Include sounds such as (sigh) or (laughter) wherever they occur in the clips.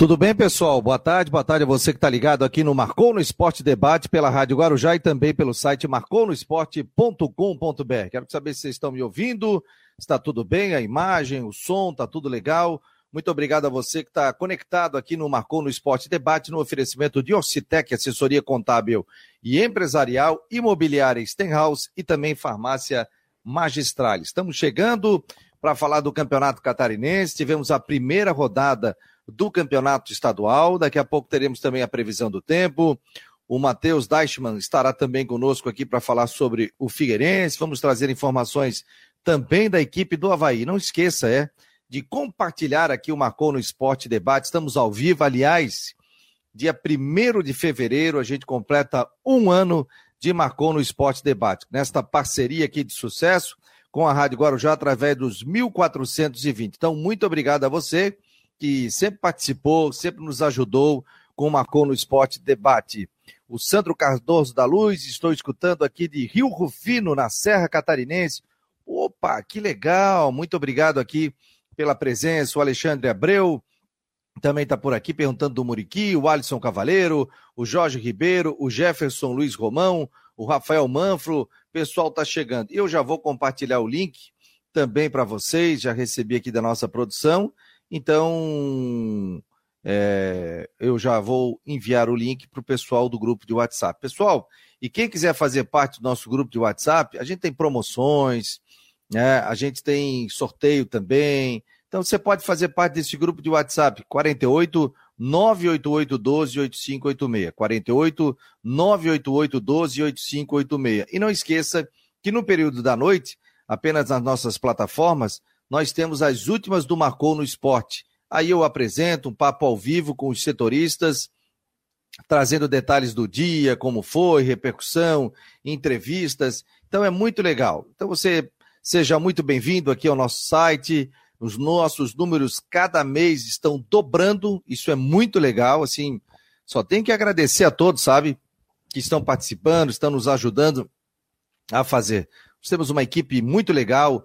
Tudo bem, pessoal? Boa tarde, boa tarde a você que está ligado aqui no Marcou no Esporte Debate pela Rádio Guarujá e também pelo site marconosport.com.br. Quero saber se vocês estão me ouvindo, está tudo bem, a imagem, o som, está tudo legal. Muito obrigado a você que está conectado aqui no Marcou no Esporte Debate, no oferecimento de Orcitec, assessoria contábil e empresarial, imobiliária Stenhouse e também farmácia magistral. Estamos chegando para falar do Campeonato Catarinense, tivemos a primeira rodada do campeonato estadual. Daqui a pouco teremos também a previsão do tempo. O Matheus Deichmann estará também conosco aqui para falar sobre o Figueirense. Vamos trazer informações também da equipe do Havaí. Não esqueça, é, de compartilhar aqui o Marcou no Esporte Debate. Estamos ao vivo, aliás, dia 1 de fevereiro, a gente completa um ano de Marcou no Esporte Debate. Nesta parceria aqui de sucesso com a Rádio Guarujá através dos 1420. Então, muito obrigado a você que sempre participou, sempre nos ajudou com o Marcou no Esporte Debate. O Sandro Cardoso da Luz, estou escutando aqui de Rio Rufino, na Serra Catarinense. Opa, que legal! Muito obrigado aqui pela presença. O Alexandre Abreu também está por aqui perguntando do Muriqui, o Alisson Cavaleiro, o Jorge Ribeiro, o Jefferson Luiz Romão, o Rafael Manfro. O pessoal está chegando. Eu já vou compartilhar o link também para vocês, já recebi aqui da nossa produção. Então, é, eu já vou enviar o link para o pessoal do grupo de WhatsApp. Pessoal, e quem quiser fazer parte do nosso grupo de WhatsApp, a gente tem promoções, né? a gente tem sorteio também. Então, você pode fazer parte desse grupo de WhatsApp, 48 988 12 8586. 48 988 12 8586. E não esqueça que no período da noite, apenas nas nossas plataformas, nós temos as últimas do Marcou no Esporte. Aí eu apresento um papo ao vivo com os setoristas, trazendo detalhes do dia, como foi, repercussão, entrevistas. Então é muito legal. Então você seja muito bem-vindo aqui ao nosso site. Os nossos números cada mês estão dobrando. Isso é muito legal. Assim, só tem que agradecer a todos, sabe, que estão participando, estão nos ajudando a fazer. Nós temos uma equipe muito legal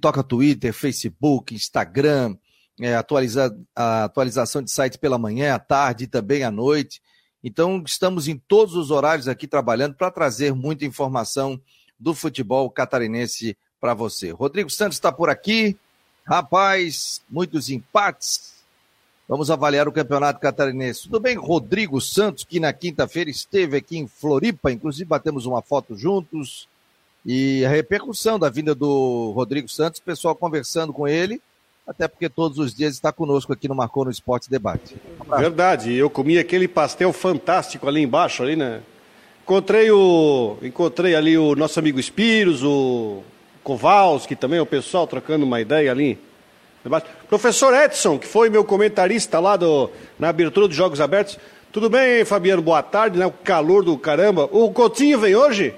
toca Twitter, Facebook, Instagram, é, atualiza, a atualização de sites pela manhã, à tarde e também à noite. Então, estamos em todos os horários aqui trabalhando para trazer muita informação do futebol catarinense para você. Rodrigo Santos está por aqui. Rapaz, muitos empates. Vamos avaliar o campeonato catarinense. Tudo bem, Rodrigo Santos, que na quinta-feira esteve aqui em Floripa, inclusive batemos uma foto juntos. E a repercussão da vinda do Rodrigo Santos, o pessoal conversando com ele, até porque todos os dias está conosco aqui no Marcou no Esporte Debate. Verdade, eu comi aquele pastel fantástico ali embaixo, ali, né? Encontrei o. Encontrei ali o nosso amigo Espiros, o Kowalski também, o pessoal trocando uma ideia ali. Professor Edson, que foi meu comentarista lá do, na abertura dos Jogos Abertos. Tudo bem, Fabiano? Boa tarde, né? O calor do caramba. O Coutinho vem hoje?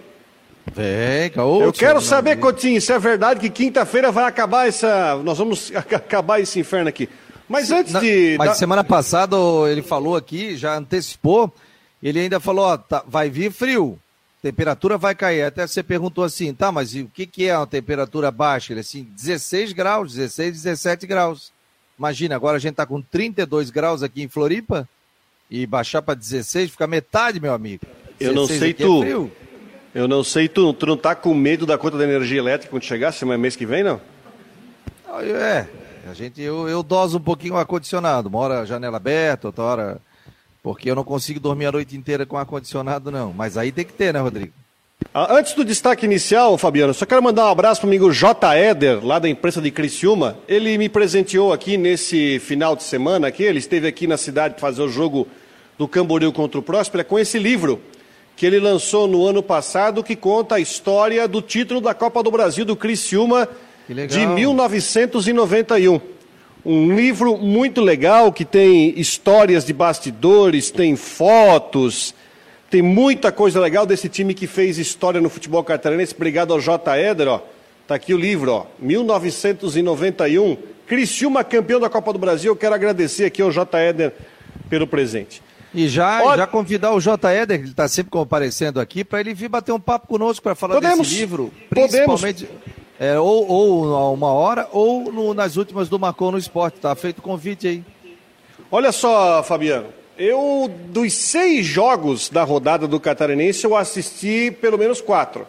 Vem, Eu quero saber, Coutinho, se é verdade que quinta-feira vai acabar essa. Nós vamos (laughs) acabar esse inferno aqui. Mas antes Na, de. Mas semana passada ele falou aqui, já antecipou, ele ainda falou: ó, tá, vai vir frio, temperatura vai cair. Até você perguntou assim, tá, mas o que, que é uma temperatura baixa? Ele assim, 16 graus, 16, 17 graus. Imagina, agora a gente tá com 32 graus aqui em Floripa e baixar para 16 fica metade, meu amigo. Eu não sei é tu. É eu não sei, tu, tu não tá com medo da conta da energia elétrica quando chegar, semana mês que vem, não? É, a gente, eu, eu doso um pouquinho o ar-condicionado, uma hora janela aberta, outra hora. Porque eu não consigo dormir a noite inteira com ar-condicionado, não. Mas aí tem que ter, né, Rodrigo? Ah, antes do destaque inicial, Fabiano, só quero mandar um abraço para o amigo J. Eder, lá da imprensa de Criciúma. Ele me presenteou aqui nesse final de semana, aqui, ele esteve aqui na cidade para fazer o jogo do Camboriú contra o Próspera com esse livro, que ele lançou no ano passado, que conta a história do título da Copa do Brasil do Criciúma de 1991. Um livro muito legal que tem histórias de bastidores, tem fotos, tem muita coisa legal desse time que fez história no futebol catarinense. Obrigado ao J. Eder, ó. Tá aqui o livro, ó. 1991, Criciúma campeão da Copa do Brasil. Eu quero agradecer aqui ao J. Eder pelo presente. E já, Olha... já convidar o J. Eder, que ele está sempre comparecendo aqui, para ele vir bater um papo conosco para falar Podemos. desse livro. Principalmente. É, ou, ou a uma hora, ou no, nas últimas do Marcou no Esporte. Tá feito o convite aí. Olha só, Fabiano. Eu, dos seis jogos da rodada do Catarinense, eu assisti pelo menos quatro.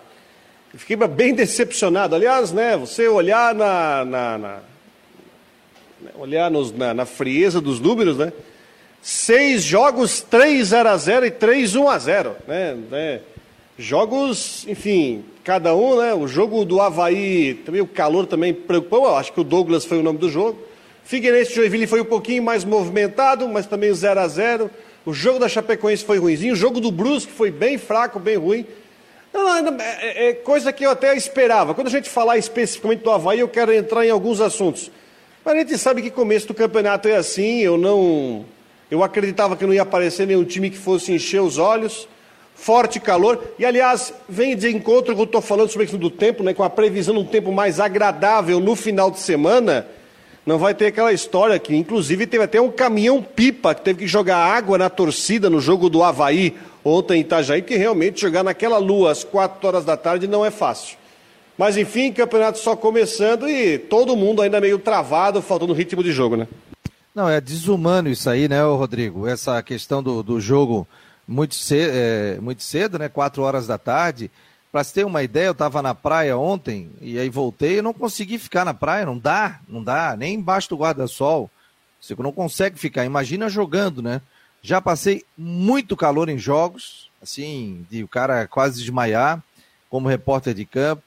Fiquei bem decepcionado. Aliás, né, você olhar na, na, na olhar nos, na, na, frieza dos números, né? Seis jogos, 3 0 a 0 e 3 1 a 0, né? né? Jogos, enfim, cada um, né? O jogo do Havaí, também o calor também preocupou. Eu acho que o Douglas foi o nome do jogo. Figueirense e Joinville foi um pouquinho mais movimentado, mas também 0 a 0 O jogo da Chapecoense foi ruimzinho. O jogo do Brusque foi bem fraco, bem ruim. Não, não, é, é, coisa que eu até esperava. Quando a gente falar especificamente do Havaí, eu quero entrar em alguns assuntos. Mas a gente sabe que começo do campeonato é assim. Eu não. Eu acreditava que não ia aparecer nenhum time que fosse encher os olhos. Forte calor. E, aliás, vem de encontro que eu estou falando sobre a questão do tempo, né, com a previsão de um tempo mais agradável no final de semana não vai ter aquela história que, inclusive, teve até um caminhão-pipa que teve que jogar água na torcida no jogo do Havaí ontem em Itajaí, que realmente jogar naquela lua às quatro horas da tarde não é fácil. Mas enfim, campeonato só começando e todo mundo ainda meio travado, faltando ritmo de jogo, né? Não, é desumano isso aí, né, Rodrigo? Essa questão do, do jogo muito cedo, é, muito cedo, né? Quatro horas da tarde. Para você ter uma ideia, eu estava na praia ontem e aí voltei e não consegui ficar na praia. Não dá, não dá, nem embaixo do guarda-sol. Você não consegue ficar. Imagina jogando, né? Já passei muito calor em jogos, assim, de o cara quase desmaiar, como repórter de campo.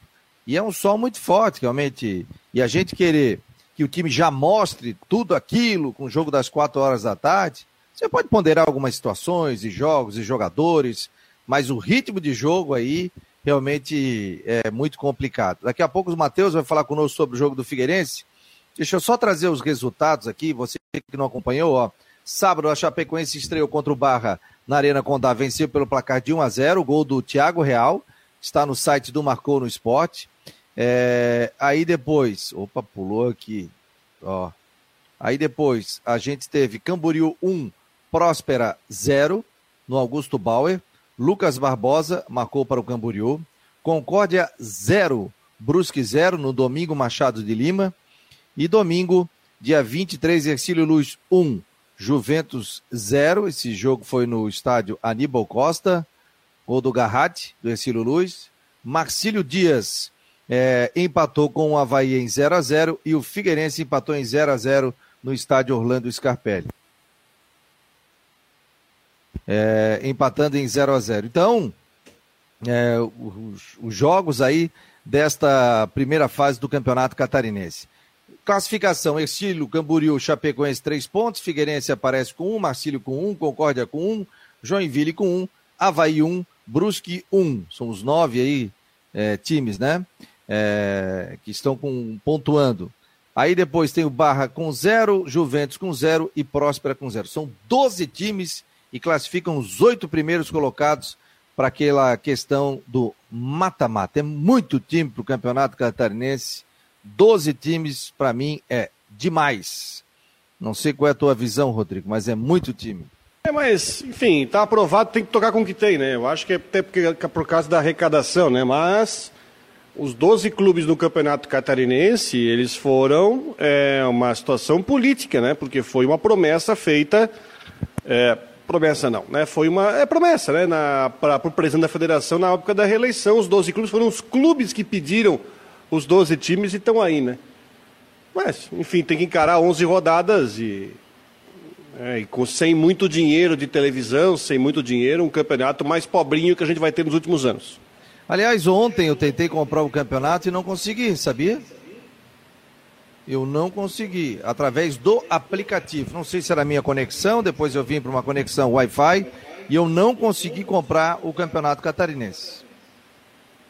E é um sol muito forte, realmente. E a gente querer que o time já mostre tudo aquilo com o jogo das quatro horas da tarde, você pode ponderar algumas situações e jogos e jogadores, mas o ritmo de jogo aí realmente é muito complicado. Daqui a pouco o Matheus vai falar conosco sobre o jogo do Figueirense. Deixa eu só trazer os resultados aqui, você que não acompanhou, ó. Sábado, a Chapecoense estreou contra o Barra na Arena Condá, venceu pelo placar de 1 a 0 o gol do Thiago Real, está no site do Marcou no Esporte. É, aí depois, opa, pulou aqui, ó. Aí depois, a gente teve Camboriú 1, Próspera 0, no Augusto Bauer. Lucas Barbosa marcou para o Camboriú. Concórdia 0, Brusque 0 no domingo Machado de Lima. E domingo, dia 23, Ercílio Luz 1, Juventus 0. Esse jogo foi no estádio Aníbal Costa. Gol do Garratti, do Ercílio Luz. Marcílio Dias é, empatou com o Havaí em 0 a 0 e o Figueirense empatou em 0 a 0 no estádio Orlando Scarpelli é, empatando em 0 a 0 Então, é, os, os, jogos aí desta primeira fase do Campeonato Catarinense. Classificação, Ercílio, Camboriú, Chapecoense, três pontos, Figueirense aparece com um, Marcílio com um, Concórdia com um, Joinville com um, Havaí um, Brusque um. São os nove aí é, times, né? É, que estão com, pontuando. Aí depois tem o Barra com zero, Juventus com zero e Próspera com zero. São 12 times e classificam os oito primeiros colocados para aquela questão do mata-mata. É muito time para o Campeonato Catarinense. Doze times, para mim, é demais. Não sei qual é a tua visão, Rodrigo, mas é muito time. É, mas, enfim, tá aprovado, tem que tocar com o que tem, né? Eu acho que é até porque, por causa da arrecadação, né? Mas os 12 clubes do Campeonato Catarinense, eles foram é, uma situação política, né? Porque foi uma promessa feita é, Promessa não, né? Foi uma é promessa, né? Para o presidente da federação na época da reeleição, os 12 clubes foram os clubes que pediram os 12 times e estão aí, né? Mas, enfim, tem que encarar 11 rodadas e, é, e com, sem muito dinheiro de televisão, sem muito dinheiro, um campeonato mais pobrinho que a gente vai ter nos últimos anos. Aliás, ontem eu tentei comprar o campeonato e não consegui, sabia? eu não consegui, através do aplicativo. Não sei se era a minha conexão, depois eu vim para uma conexão Wi-Fi e eu não consegui comprar o Campeonato Catarinense.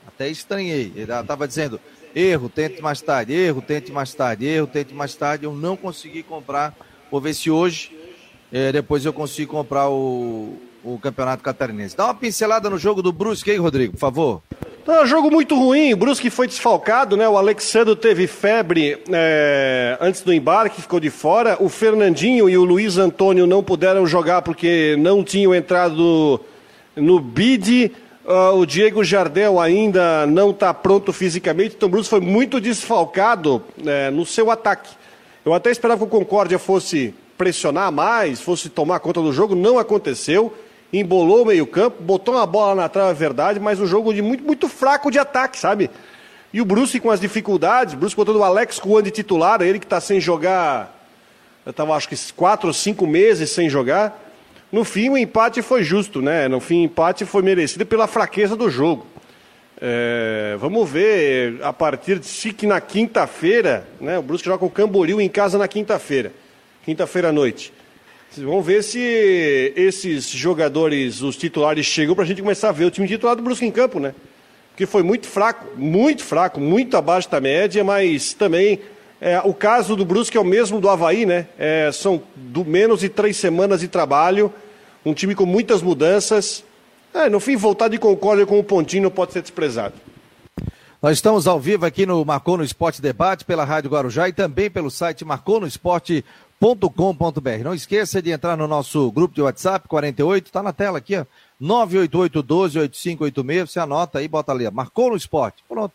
Até estranhei. Ele estava dizendo: erro, tente mais tarde, erro, tente mais tarde, erro, tente mais tarde. Eu não consegui comprar. Vou ver se hoje, é, depois eu consigo comprar o, o Campeonato Catarinense. Dá uma pincelada no jogo do Brusque aí, Rodrigo, por favor. Tá, jogo muito ruim, o Brusque foi desfalcado, né? O Alexandre teve febre é, antes do embarque, ficou de fora. O Fernandinho e o Luiz Antônio não puderam jogar porque não tinham entrado no bid. Uh, o Diego Jardel ainda não está pronto fisicamente, então o Brusque foi muito desfalcado é, no seu ataque. Eu até esperava que o Concórdia fosse pressionar mais, fosse tomar conta do jogo, não aconteceu. Embolou o meio-campo, botou uma bola na trave, é verdade, mas um jogo de muito, muito fraco de ataque, sabe? E o Brusque com as dificuldades, Brusque botando o Alex Kuan de titular, ele que está sem jogar, eu estava acho que quatro ou cinco meses sem jogar. No fim, o empate foi justo, né? No fim, o empate foi merecido pela fraqueza do jogo. É, vamos ver a partir de se que na quinta-feira, né? O Brusque joga com o Camboriú em casa na quinta-feira, quinta-feira à noite. Vamos ver se esses jogadores, os titulares, chegam para a gente começar a ver o time titular do Brusque em campo, né? Porque foi muito fraco, muito fraco, muito abaixo da média, mas também é, o caso do Brusque é o mesmo do Havaí, né? É, são do menos de três semanas de trabalho, um time com muitas mudanças. É, no fim, voltar de concórdia com o Pontinho não pode ser desprezado. Nós estamos ao vivo aqui no Marcou no Esporte Debate pela Rádio Guarujá e também pelo site marconosport.com.br. Não esqueça de entrar no nosso grupo de WhatsApp 48, está na tela aqui, ó. 988 12 8586, você anota aí, bota ali, marcou no esporte. Pronto.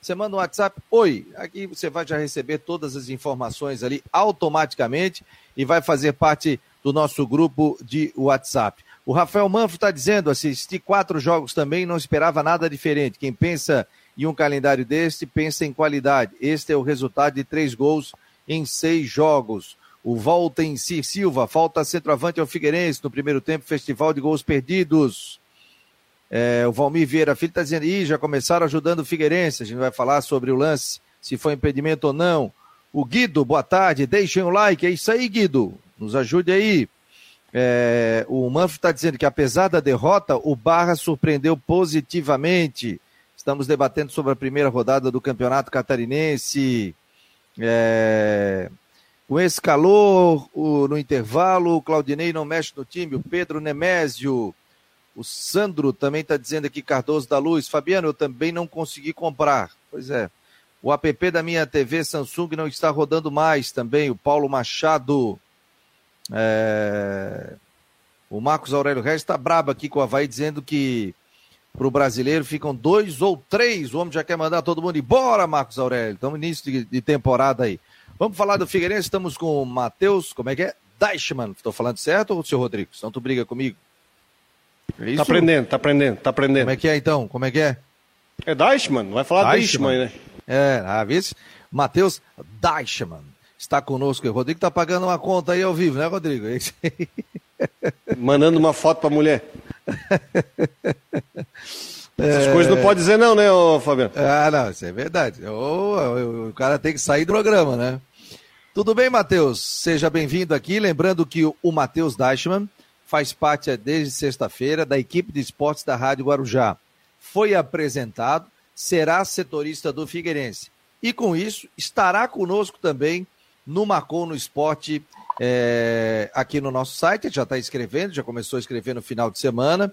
Você manda um WhatsApp, oi, aqui você vai já receber todas as informações ali automaticamente e vai fazer parte do nosso grupo de WhatsApp. O Rafael Manfro está dizendo, assisti quatro jogos também, não esperava nada diferente. Quem pensa em um calendário deste, pensa em qualidade. Este é o resultado de três gols em seis jogos. O Volta em Si Silva, falta centroavante ao Figueirense no primeiro tempo, festival de gols perdidos. É, o Valmir Vieira Filho está dizendo, Ih, já começaram ajudando o Figueirense, a gente vai falar sobre o lance, se foi impedimento ou não. O Guido, boa tarde, deixem o like, é isso aí, Guido, nos ajude aí. É, o Manfred está dizendo que apesar da derrota, o Barra surpreendeu positivamente. Estamos debatendo sobre a primeira rodada do Campeonato Catarinense. É, com esse calor, o, no intervalo, o Claudinei não mexe no time, o Pedro Nemésio, o Sandro também está dizendo aqui, Cardoso da Luz, Fabiano, eu também não consegui comprar. Pois é. O app da minha TV Samsung não está rodando mais também, o Paulo Machado. É... O Marcos Aurélio Reis está brabo aqui com o Havaí, dizendo que para o brasileiro ficam dois ou três. O homem já quer mandar todo mundo embora, Marcos Aurélio. Estamos início de, de temporada aí. Vamos falar do Figueirense, estamos com o Matheus, como é que é? Deichmann, estou falando certo ou o senhor Rodrigo? Senão tu briga comigo. É isso? Tá aprendendo, tá aprendendo, tá aprendendo. Como é que é então? Como é que é? É Deichmann, vai falar Deichmann, né? É, a ah, vez Matheus Deichmann está conosco. O Rodrigo tá pagando uma conta aí ao vivo, né, Rodrigo? É Mandando uma foto pra mulher. (laughs) Essas é... coisas não pode dizer não, né, ô, Fabiano? Ah, não, isso é verdade. O, o, o cara tem que sair do programa, né? Tudo bem, Matheus? Seja bem-vindo aqui. Lembrando que o, Matheus Deichmann faz parte é, desde sexta-feira da equipe de esportes da Rádio Guarujá. Foi apresentado, será setorista do Figueirense. E com isso, estará conosco também no Marcou no Esporte é, aqui no nosso site. Já está escrevendo, já começou a escrever no final de semana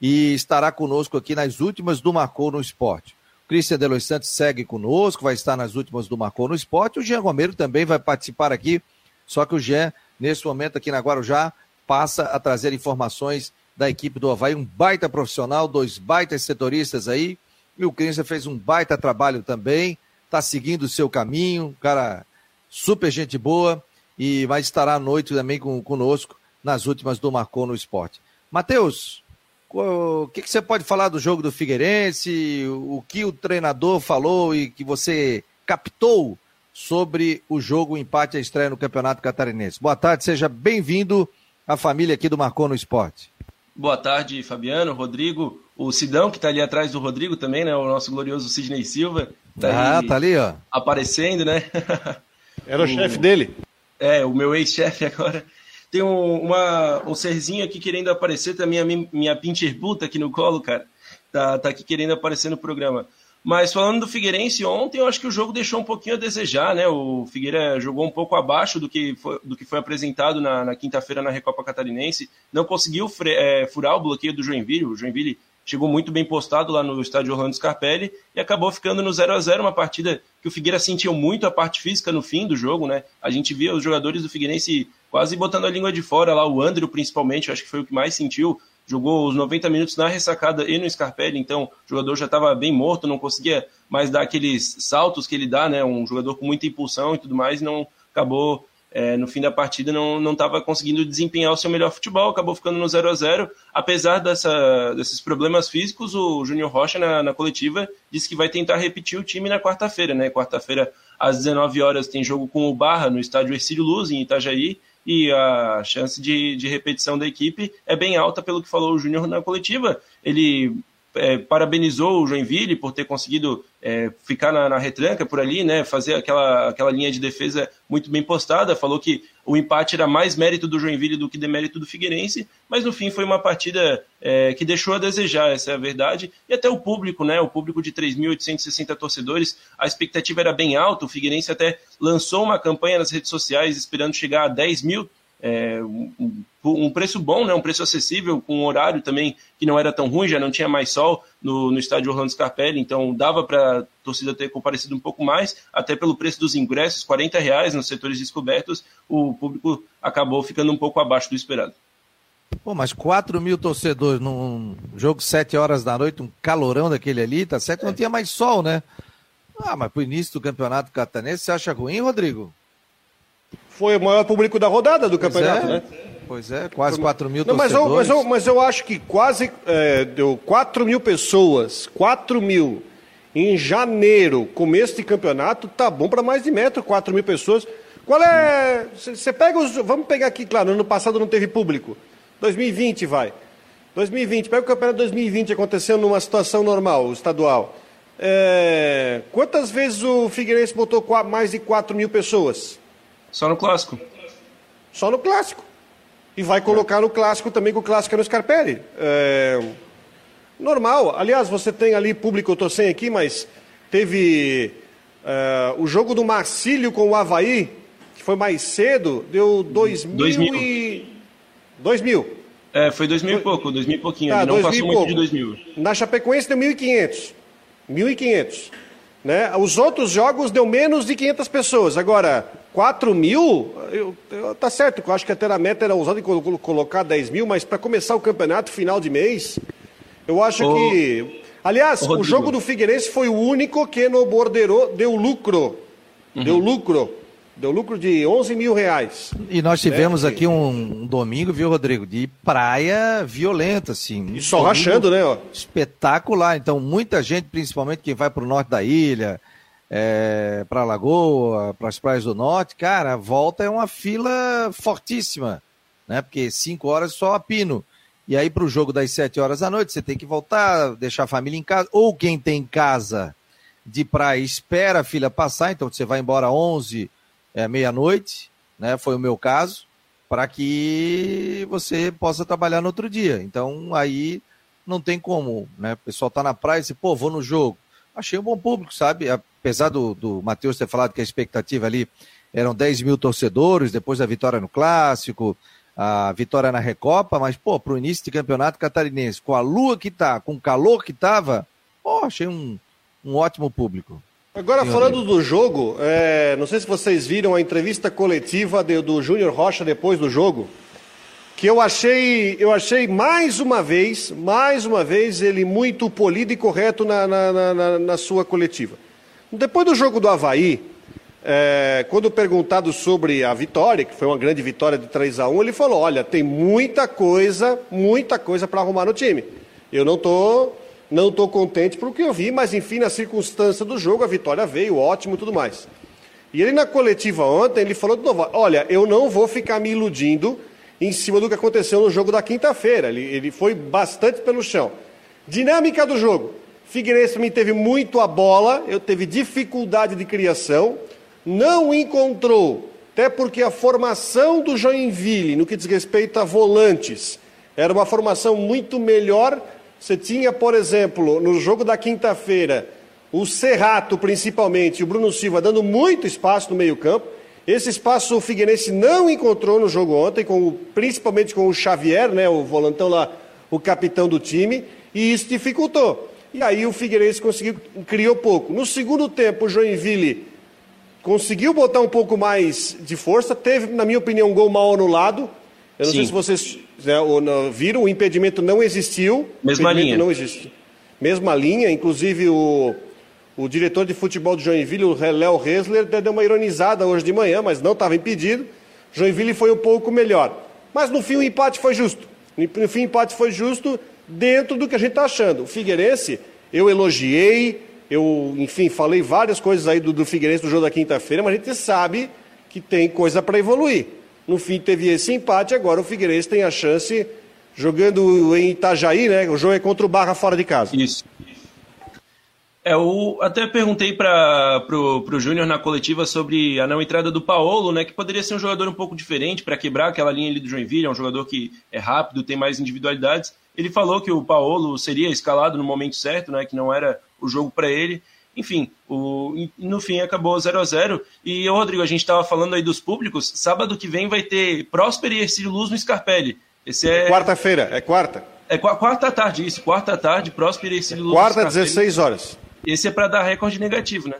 e estará conosco aqui nas últimas do Marcou no Esporte. Cristian Delois Santos segue conosco, vai estar nas últimas do Marcou no Esporte. O Jean Romero também vai participar aqui, só que o Jean, nesse momento aqui na Guarujá, passa a trazer informações da equipe do Havaí, um baita profissional, dois baitas setoristas aí, e o Cristian fez um baita trabalho também, está seguindo o seu caminho, cara super gente boa, e vai estar à noite também com, conosco nas últimas do Marcou no Esporte. Matheus, o que, que, você pode falar do jogo do Figueirense? O que o treinador falou e que você captou sobre o jogo, o empate, a estreia no Campeonato Catarinense? Boa tarde, seja bem-vindo à família aqui do Marcou no Esporte. Boa tarde, Fabiano, Rodrigo, o Sidão, que está ali atrás do Rodrigo também, né? O nosso glorioso Sidney Silva. Tá ah, tá ali, ó. Aparecendo, né? Era o, (laughs) o chefe dele. É, o meu ex-chefe agora. Tem um, uma, um serzinho aqui querendo aparecer também, a minha, minha Pinterbuta aqui no colo, cara. Tá, tá aqui querendo aparecer no programa. Mas falando do Figueirense, ontem eu acho que o jogo deixou um pouquinho a desejar, né? O Figueira jogou um pouco abaixo do que foi, do que foi apresentado na, na quinta-feira na Recopa Catarinense. Não conseguiu fre, é, furar o bloqueio do Joinville. O Joinville chegou muito bem postado lá no estádio Orlando Scarpelli e acabou ficando no 0 a 0 uma partida que o Figueira sentiu muito a parte física no fim do jogo, né? A gente via os jogadores do Figueirense quase botando a língua de fora lá, o Andrew principalmente, acho que foi o que mais sentiu, jogou os 90 minutos na ressacada e no Scarpelli, então o jogador já estava bem morto, não conseguia mais dar aqueles saltos que ele dá, né? Um jogador com muita impulsão e tudo mais, não acabou é, no fim da partida não estava conseguindo desempenhar o seu melhor futebol, acabou ficando no 0 a 0 Apesar dessa, desses problemas físicos, o Júnior Rocha, na, na, coletiva, disse que vai tentar repetir o time na quarta-feira. Né? Quarta-feira, às 19 horas, tem jogo com o Barra no estádio Ercílio Luz, em Itajaí, e a chance de, de repetição da equipe é bem alta, pelo que falou o Júnior na coletiva. Ele é, parabenizou o Joinville por ter conseguido é, ficar na, na, retranca por ali, né, fazer aquela, aquela linha de defesa muito bem postada. Falou que o empate era mais mérito do Joinville do que demérito do Figueirense, mas no fim foi uma partida é, que deixou a desejar, essa é a verdade. E até o público, né, o público de 3.860 torcedores, a expectativa era bem alta. O Figueirense até lançou uma campanha nas redes sociais esperando chegar a 10 mil é, um, um, preço bom, né, um preço acessível, com um horário também que não era tão ruim, já não tinha mais sol no, no estádio Orlando Scarpelli, então dava para a torcida ter comparecido um pouco mais, até pelo preço dos ingressos, 40 reais nos setores descobertos, o público acabou ficando um pouco abaixo do esperado. Pô, mas 4 mil torcedores num jogo 7 horas da noite, um calorão daquele ali, tá certo? Não é. tinha mais sol, né? Ah, mas pro início do campeonato catarinense, você acha ruim, Rodrigo? Foi o maior público da rodada do pois campeonato, é. né? Pois é, quase 4 mil Não, mas eu, mas, eu, mas eu acho que quase é, deu 4 mil pessoas, 4 mil em janeiro, começo de campeonato, tá bom para mais de metro, 4 mil pessoas. Qual é. Você pega os. Vamos pegar aqui, claro, ano passado não teve público. 2020 vai. 2020, pega o campeonato 2020 aconteceu numa situação normal, estadual. É, quantas vezes o Figueirense botou mais de 4 mil pessoas? Só no clássico. Só no clássico. E vai colocar no clássico também, que o clássico é no Scarpelli. É... Normal. Aliás, você tem ali público, eu estou sem aqui, mas teve é, o jogo do Marcílio com o Havaí, que foi mais cedo, deu 2 mil, e... 2 mil. É, foi 2 mil e pouco, 2 mil e pouquinho. Ah, não passou muito pouco. de 2 mil. Na Chapecoense deu 1.500. 1.500. Né? Os outros jogos deu menos de 500 pessoas. Agora, 4 mil, eu, eu, tá certo, eu acho que até a meta era usada em colocar 10 mil, mas para começar o campeonato final de mês, eu acho Ô, que. Aliás, Ô, o jogo do Figueirense foi o único que no Bordeiro deu lucro. Uhum. Deu lucro. Deu lucro de 11 mil reais. E nós tivemos é, aqui um, um, domingo, viu, Rodrigo, de praia violenta, assim. E só rachando, né? Ó. Espetacular. Então, muita gente, principalmente quem vai para o norte da ilha, é, para Lagoa, para as praias do norte, cara, a volta é uma fila fortíssima, né? Porque cinco horas só a pino. E aí, para o jogo das sete horas da noite, você tem que voltar, deixar a família em casa. Ou quem tem casa de praia espera a fila passar, então você vai embora 11 é, meia-noite, né? Foi o meu caso, para que você possa trabalhar no outro dia. Então aí não tem como, né? O pessoal tá na praia e diz, pô, vou no jogo. Achei um bom público, sabe? Apesar do, do Matheus ter falado que a expectativa ali eram 10 mil torcedores, depois da vitória no Clássico, a vitória na Recopa, mas, pô, pro início de campeonato catarinense, com a lua que tá, com o calor que tava, pô, achei um, um ótimo público. Agora, falando do jogo, é, não sei se vocês viram a entrevista coletiva de, do Júnior Rocha depois do jogo, que eu achei, eu achei mais uma vez, mais uma vez, ele muito polido e correto na, na, na, na sua coletiva. Depois do jogo do Havaí, é, quando perguntado sobre a vitória, que foi uma grande vitória de 3 a 1 ele falou, olha, tem muita coisa, muita coisa para arrumar no time. Eu não estou não estou contente por o que eu vi, mas enfim, na circunstância do jogo, a vitória veio, ótimo e tudo mais. E ele na coletiva ontem, ele falou de novo, olha, eu não vou ficar me iludindo em cima do que aconteceu no jogo da quinta-feira. Ele, ele foi bastante pelo chão. Dinâmica do jogo. Figueirense me teve muito a bola, eu teve dificuldade de criação, não encontrou, até porque a formação do Joinville, no que diz respeito a volantes, era uma formação muito melhor você tinha, por exemplo, no jogo da quinta-feira, o Serrato, principalmente, e o Bruno Silva dando muito espaço no meio-campo. Esse espaço o Figueirense não encontrou no jogo ontem, com, principalmente com o Xavier, né, o volantão lá, o capitão do time, e isso dificultou. E aí o Figueirense conseguiu, criou pouco. No segundo tempo, o Joinville conseguiu botar um pouco mais de força, teve, na minha opinião, um gol mal anulado. Eu não Sim. sei se vocês né, viram, o impedimento não existiu. Mesma linha. Não existe. Mesma linha, inclusive o, o diretor de futebol de Joinville, o Léo Resler, deu uma ironizada hoje de manhã, mas não estava impedido. Joinville foi um pouco melhor. Mas no fim o empate foi justo. No fim o empate foi justo dentro do que a gente está achando. O Figueirense, eu elogiei, eu, enfim, falei várias coisas aí do, do Figueirense no jogo da quinta-feira, mas a gente sabe que tem coisa para evoluir. No fim teve esse empate, agora o Figueirense tem a chance, jogando em Itajaí, né? O jogo é contra o Barra fora de casa. Isso. É, eu até perguntei para pro, pro Júnior na coletiva sobre a não entrada do Paolo, né? Que poderia ser um jogador um pouco diferente para quebrar aquela linha ali do Joinville, é um jogador que é rápido, tem mais individualidades. Ele falou que o Paolo seria escalado no momento certo, né? Que não era o jogo para ele. Enfim, o, no fim acabou 0 a 0 E, Rodrigo, a gente estava falando aí dos públicos. Sábado que vem vai ter Próspero e Ercílio Luz no Scarpelli. Esse é... Quarta-feira, é quarta? É quarta tarde, isso. Quarta tarde, Próspero e Ercílio Luz. Quarta, 16 horas. Esse é para dar recorde negativo, né?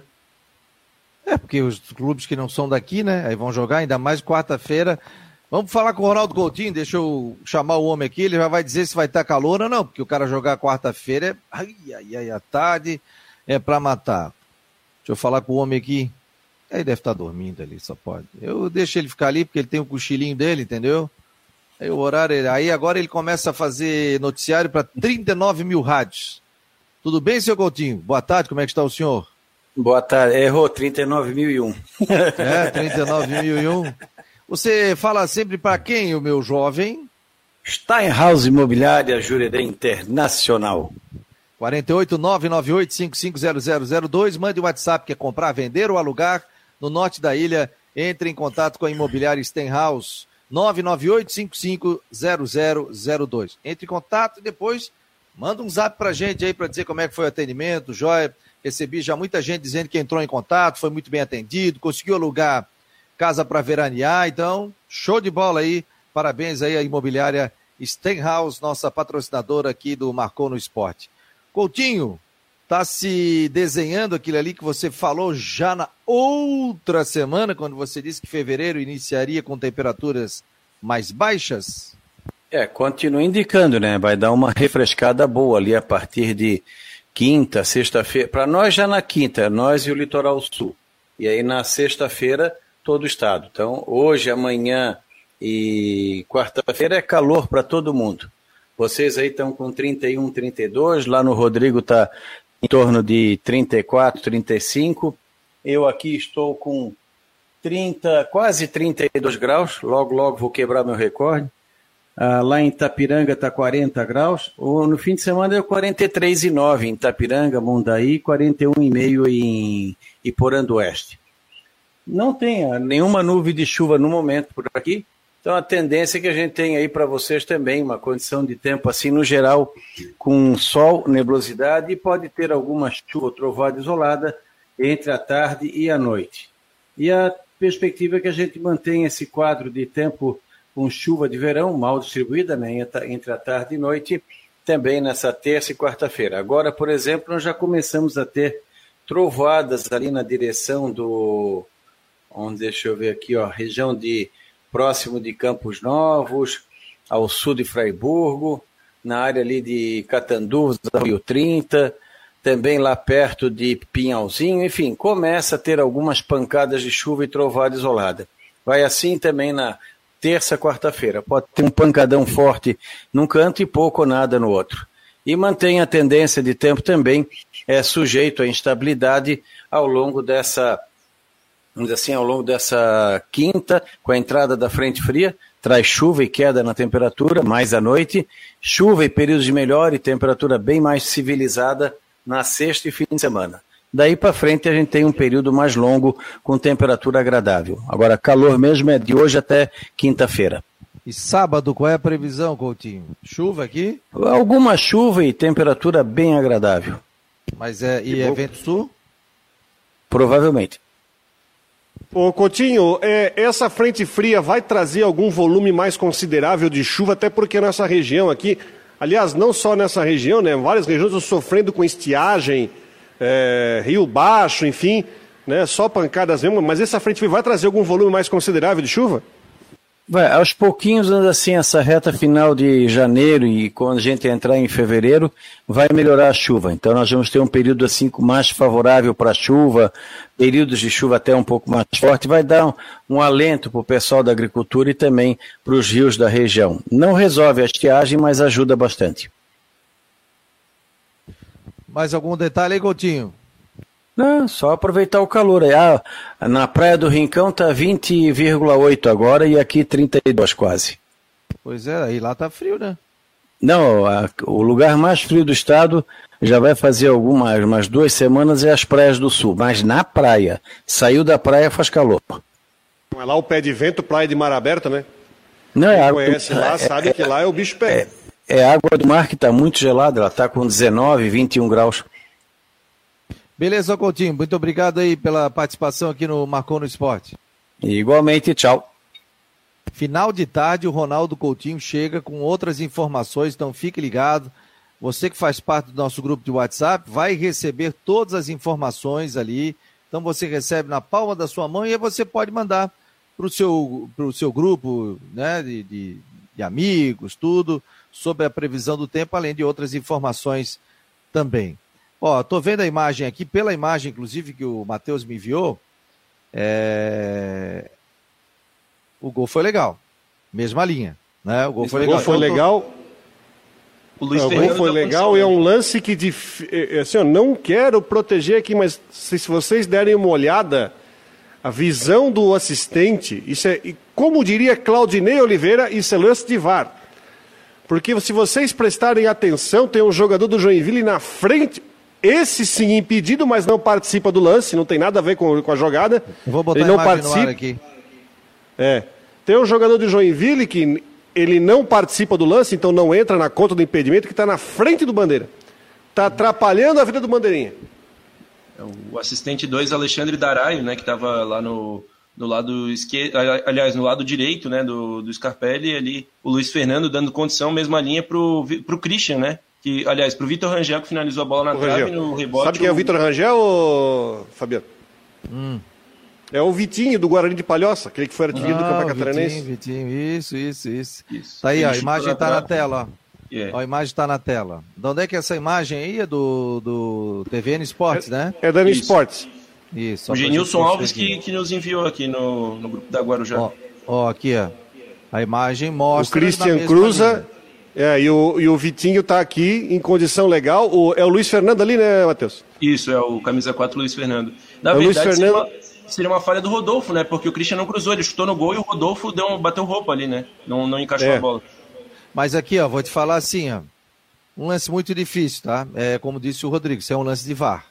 É, porque os clubes que não são daqui, né? Aí vão jogar, ainda mais quarta-feira. Vamos falar com o Ronaldo Coutinho, deixa eu chamar o homem aqui, ele já vai dizer se vai estar calor ou não, porque o cara jogar quarta-feira é. Ai, ai, ai, à tarde é para matar. Deixa eu falar com o homem aqui. Ele deve estar dormindo ali, só pode. Eu deixo ele ficar ali, porque ele tem o cochilinho dele, entendeu? Aí o horário, aí agora ele começa a fazer noticiário para 39 mil rádios. Tudo bem, seu Coutinho? Boa tarde, como é que está o senhor? Boa tarde, errou, 39.001. É, 39.001. Você fala sempre para quem, o meu jovem? Steinhaus Imobiliária Jurerê Internacional. 48998550002, mande o WhatsApp, quer comprar, vender ou alugar no norte da ilha, entre em contato com a Imobiliária Stenhouse, 998550002. Entre em contato e depois Manda um zap pra gente aí para dizer como é que foi o atendimento, joia. Recebi já muita gente dizendo que entrou em contato, foi muito bem atendido, conseguiu alugar casa para veranear, então, show de bola aí. Parabéns aí à imobiliária Stenhouse, nossa patrocinadora aqui do Marcou no Esporte. Coutinho, tá se desenhando aquilo ali que você falou já na outra semana, quando você disse que fevereiro iniciaria com temperaturas mais baixas? É, continua indicando, né? Vai dar uma refrescada boa ali a partir de quinta, sexta-feira. Para nós já na quinta, nós e o Litoral Sul. E aí na sexta-feira, todo o estado. Então, hoje, amanhã e quarta-feira é calor para todo mundo. Vocês aí estão com 31, 32, lá no Rodrigo está em torno de 34, 35. Eu aqui estou com 30, quase 32 graus. Logo, logo vou quebrar meu recorde. Ah, lá em Itapiranga está 40 graus. Ou no fim de semana deu 43,9 em Itapiranga, Mundaí, 41,5 em Iporã do Oeste. Não tem ah, nenhuma nuvem de chuva no momento por aqui. Então a tendência é que a gente tem aí para vocês também uma condição de tempo assim no geral com sol, nebulosidade e pode ter alguma chuva ou trovada isolada entre a tarde e a noite. E a perspectiva é que a gente mantenha esse quadro de tempo com chuva de verão mal distribuída né, entre a tarde e noite, também nessa terça e quarta-feira. Agora, por exemplo, nós já começamos a ter trovoadas ali na direção do. Onde, deixa eu ver aqui, ó, região de próximo de Campos Novos, ao sul de Fraiburgo, na área ali de Catanduvas, Rio 30, também lá perto de Pinhalzinho, enfim, começa a ter algumas pancadas de chuva e trovada isolada. Vai assim também na terça, quarta-feira. Pode ter um pancadão forte num canto e pouco ou nada no outro. E mantém a tendência de tempo também é sujeito à instabilidade ao longo dessa, vamos dizer assim, ao longo dessa quinta, com a entrada da frente fria, traz chuva e queda na temperatura, mais à noite, chuva e períodos de melhor e temperatura bem mais civilizada na sexta e fim de semana. Daí para frente a gente tem um período mais longo com temperatura agradável. Agora, calor mesmo é de hoje até quinta-feira. E sábado, qual é a previsão, Coutinho? Chuva aqui? Alguma chuva e temperatura bem agradável. Mas é, e é vento sul? Provavelmente. Ô Coutinho, é, essa frente fria vai trazer algum volume mais considerável de chuva, até porque nessa região aqui, aliás, não só nessa região, né? Várias regiões estão sofrendo com estiagem, é, Rio Baixo, enfim, né, só pancadas mesmo, mas essa frente vai trazer algum volume mais considerável de chuva? Vai, aos pouquinhos, assim, essa reta final de janeiro e quando a gente entrar em fevereiro, vai melhorar a chuva. Então nós vamos ter um período assim mais favorável para a chuva, períodos de chuva até um pouco mais forte, vai dar um, um alento para o pessoal da agricultura e também para os rios da região. Não resolve a estiagem, mas ajuda bastante. Mais algum detalhe aí, Coutinho? Não, só aproveitar o calor. Ah, na Praia do Rincão tá 20,8 agora e aqui 32 quase. Pois é, aí lá tá frio, né? Não, a, o lugar mais frio do estado já vai fazer algumas umas duas semanas é as praias do sul, mas na praia. Saiu da praia faz calor. Não é lá o pé de vento, praia de mar aberta, né? Não, é Quem água, conhece lá é, sabe que lá é o bicho pé. É, é água do mar que está muito gelada, ela está com 19, 21 graus. Beleza, Coutinho. Muito obrigado aí pela participação aqui no Marcou no Esporte. Igualmente, tchau. Final de tarde, o Ronaldo Coutinho chega com outras informações, então fique ligado. Você que faz parte do nosso grupo de WhatsApp vai receber todas as informações ali. Então você recebe na palma da sua mão e aí você pode mandar para o seu, pro seu grupo né, de, de, de amigos, tudo, sobre a previsão do tempo, além de outras informações também. Ó, tô vendo a imagem aqui, pela imagem, inclusive, que o Matheus me enviou. É... O gol foi legal. Mesma linha. Né? O gol foi O legal. gol foi tô- legal. O Luiz É, o gol foi dá legal condição, e é um lance que, dif... é, assim, eu não quero proteger aqui, mas se, se vocês derem uma olhada, a visão do assistente, isso é, e como diria Claudinei Oliveira, isso é lance de VAR. Porque se vocês prestarem atenção, tem um jogador do Joinville na frente, esse sim impedido, mas não participa do lance, não tem nada a ver com, com a jogada. Vou botar Ele não participa. aqui. É. Tem um jogador do Joinville que ele não participa do lance, então não entra na conta do impedimento, que está na frente do Bandeira. Está atrapalhando a vida do Bandeirinha. É O assistente 2, Alexandre Daraio, né, que estava lá no, no lado esquerdo, aliás, no lado direito, né, do, do Scarpelli, e ali o Luiz Fernando dando condição, mesma linha pro, pro Christian, né, que, aliás, pro Vitor Rangel, que finalizou a bola na O trave, Rangel. no rebote. Sabe quem é o Vitor Rangel, ô, Fabiano? É o Vitinho do Guarani de Palhoça, aquele que foi artilheiro do Ah, Campeonato Vitinho, Catarinense. Vitinho, isso, isso, isso. Isso. Tá aí, ó, a imagem tá na tela, ó. É. Ó, a imagem tá na tela. De onde é que é essa imagem aí? É do, do TVN Esportes, né? É Dani Isso. Esportes. Isso. O Genilson Alves que, que nos enviou aqui no, no grupo da Guarujá. Ó, ó, aqui, ó. A imagem O mostra. na Christian Cruza. É, e, o, e o Vitinho está aqui em condição legal. O- é o Luiz Fernando ali, né, Matheus? Isso, é o camisa 4 Luiz Fernando. Na É o Luiz verdade, seria, Fernando- uma, seria uma falha do Rodolfo, né? Porque o Christian não cruzou, ele chutou no gol e o Rodolfo deu, um- bateu roupa ali, né? Não, não encaixou É. a bola. Mas aqui, ó, vou te falar assim, ó. Um lance muito difícil, tá? É como disse o Rodrigo, isso é um lance de VAR.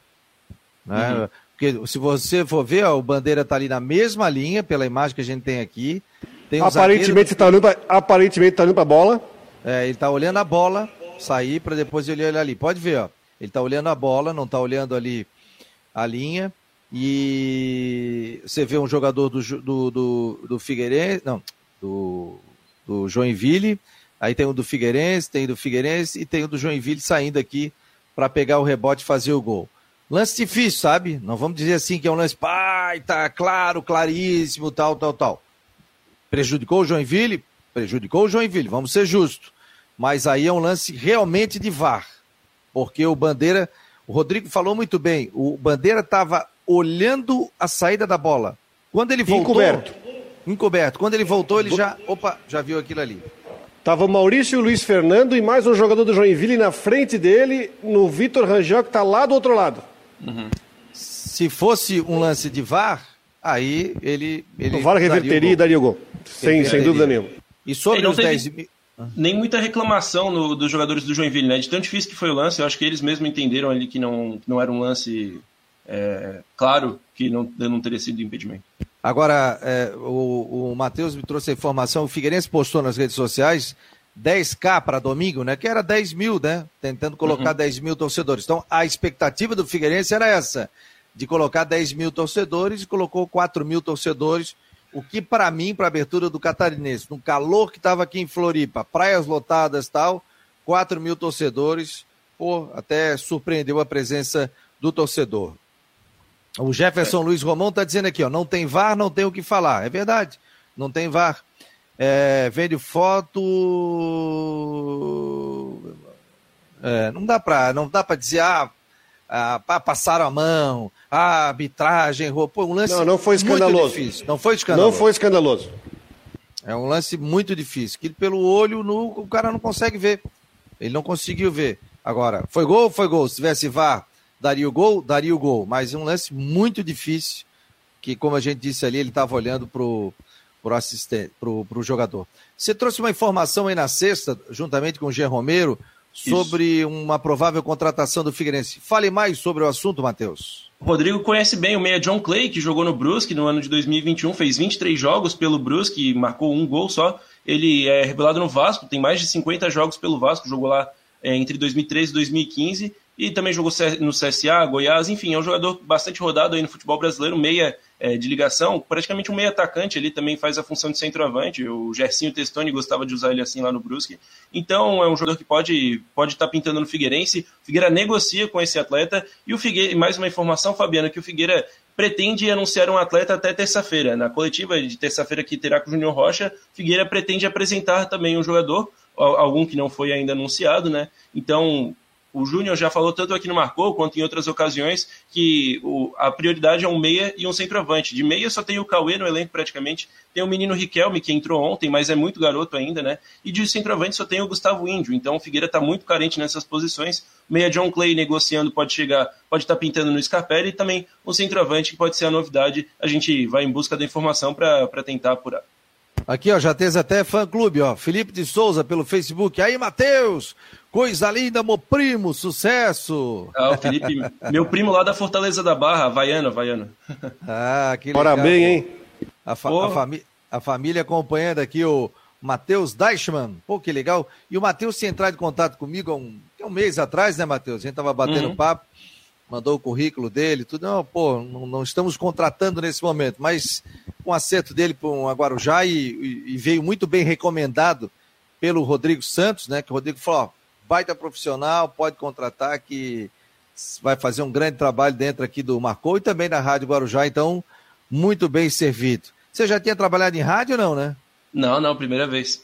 Né? Uhum. Porque se você for ver, ó, o Bandeira tá ali na mesma linha, pela imagem que a gente tem aqui. Tem um Aparentemente está olhando, pra- aparentemente tá olhando para a bola. É, ele tá olhando a bola sair para depois ele olhar ali. Pode ver, ó. Ele tá olhando a bola, não tá olhando ali a linha. E você vê um jogador do, do, do, do Figueirense, não, do, do Joinville. Aí tem o do Figueirense, tem o do Figueirense e tem o do Joinville saindo aqui para pegar o rebote e fazer o gol. Lance difícil, sabe? Não vamos dizer assim que é um lance, pai, tá claro, claríssimo, tal, tal, tal. Prejudicou o Joinville? Prejudicou o Joinville, vamos ser justos. Mas aí é um lance realmente de VAR. Porque o Bandeira, o Rodrigo falou muito bem, o Bandeira estava olhando a saída da bola. Quando ele voltou. Encoberto. Encoberto. Quando ele voltou, ele já. Opa, já viu aquilo ali. Tava o Maurício e o Luiz Fernando e mais um jogador do Joinville na frente dele, no Vitor Rangel, que está lá do outro lado. Se fosse um lance de VAR, aí ele. ele O VAR daria o reverteria e daria o gol. Sem, sem dúvida nenhuma. E sobre Ele não os teve- 10 mil. Nem muita reclamação no- dos jogadores do Joinville, né? De tão difícil que foi o lance, eu acho que eles mesmos entenderam ali que não, não era um lance é, claro, que não, não teria sido impedimento. Agora, é, o, o Matheus me trouxe a informação, o Figueirense postou nas redes sociais 10k para domingo, né? Que era 10 mil, né? Tentando colocar 10 mil torcedores. Então, a expectativa do Figueirense era essa, de colocar 10 mil torcedores e colocou 4 mil torcedores, o que para mim, para a abertura do Catarinense, no calor que estava aqui em Floripa, praias lotadas e tal, 4 mil torcedores, pô, até surpreendeu a presença do torcedor. O Jefferson Luiz Romão está dizendo aqui, ó, não tem VAR, não tem o que falar. É verdade, não tem VAR. É, vende foto. É, não dá para não dá para dizer ah, ah, passaram a mão, a arbitragem errou. Pô, um lance não, não foi escandaloso. Não foi escandaloso. Não foi escandaloso. É um lance muito difícil, que pelo olho nu, o cara não consegue ver. Ele não conseguiu ver. Agora, foi gol? Foi gol. Se tivesse VAR, daria o gol? Daria o gol. Mas é um lance muito difícil, que como a gente disse ali, ele estava olhando pro pro, pro jogador. Você trouxe uma informação aí na sexta, juntamente com o Jean Romero, sobre Isso. uma provável contratação do Figueirense. Fale mais sobre o assunto, Matheus. O Rodrigo conhece bem o meia John Clay, que jogou no Brusque no ano de 2021, fez 23 jogos pelo Brusque, marcou um gol só. Ele é revelado no Vasco, tem mais de 50 jogos pelo Vasco, jogou lá é, entre 2013 e 2015 e também jogou no CSA, Goiás, enfim, é um jogador bastante rodado aí no futebol brasileiro, meia é, de ligação, praticamente um meia atacante, ele também faz a função de centroavante, o Gersinho Testoni gostava de usar ele assim lá no Brusque, então é um jogador que pode pode estar tá pintando no Figueirense, o Figueira negocia com esse atleta, e o Figueira, mais uma informação, Fabiana, que o Figueira pretende anunciar um atleta até terça-feira, na coletiva de terça-feira que terá com o Júnior Rocha, Figueira pretende apresentar também um jogador, algum que não foi ainda anunciado, né, então o Júnior já falou tanto aqui no Marcou quanto em outras ocasiões que o, a prioridade é um meia e um centroavante. De meia só tem o Cauê no elenco praticamente. Tem o menino Riquelme, que entrou ontem, mas é muito garoto ainda, né? E de centroavante só tem o Gustavo Índio. Então o Figueira está muito carente nessas posições. Meia John Clay negociando pode chegar, pode estar tá pintando no Scarpelli e também o centroavante, que pode ser a novidade. A gente vai em busca da informação para tentar apurar. Aqui, ó, já tens até fã-clube, ó. Felipe de Souza pelo Facebook. Aí, Matheus! Coisa linda, meu primo, sucesso! Ah, o Felipe, meu primo lá da Fortaleza da Barra, Havaiana, Havaiana. Ah, que legal. Ora bem, hein? A, fa a, fami a, família acompanhando aqui o Matheus Deichmann. Pô, que legal. E o Matheus tinha entrado em contato comigo há um, um mês atrás, né, Matheus? A gente tava batendo uhum. papo mandou o currículo dele, tudo. Não, pô, não, não, estamos contratando nesse momento, mas com um acerto dele para um Guarujá e, e, e, veio muito bem recomendado pelo Rodrigo Santos, né? Que o Rodrigo falou: ó, baita profissional, pode contratar que vai fazer um grande trabalho dentro aqui do Marcou e também da Rádio Guarujá, então muito bem servido. Você já tinha trabalhado em rádio ou não, né? Não, não, primeira vez.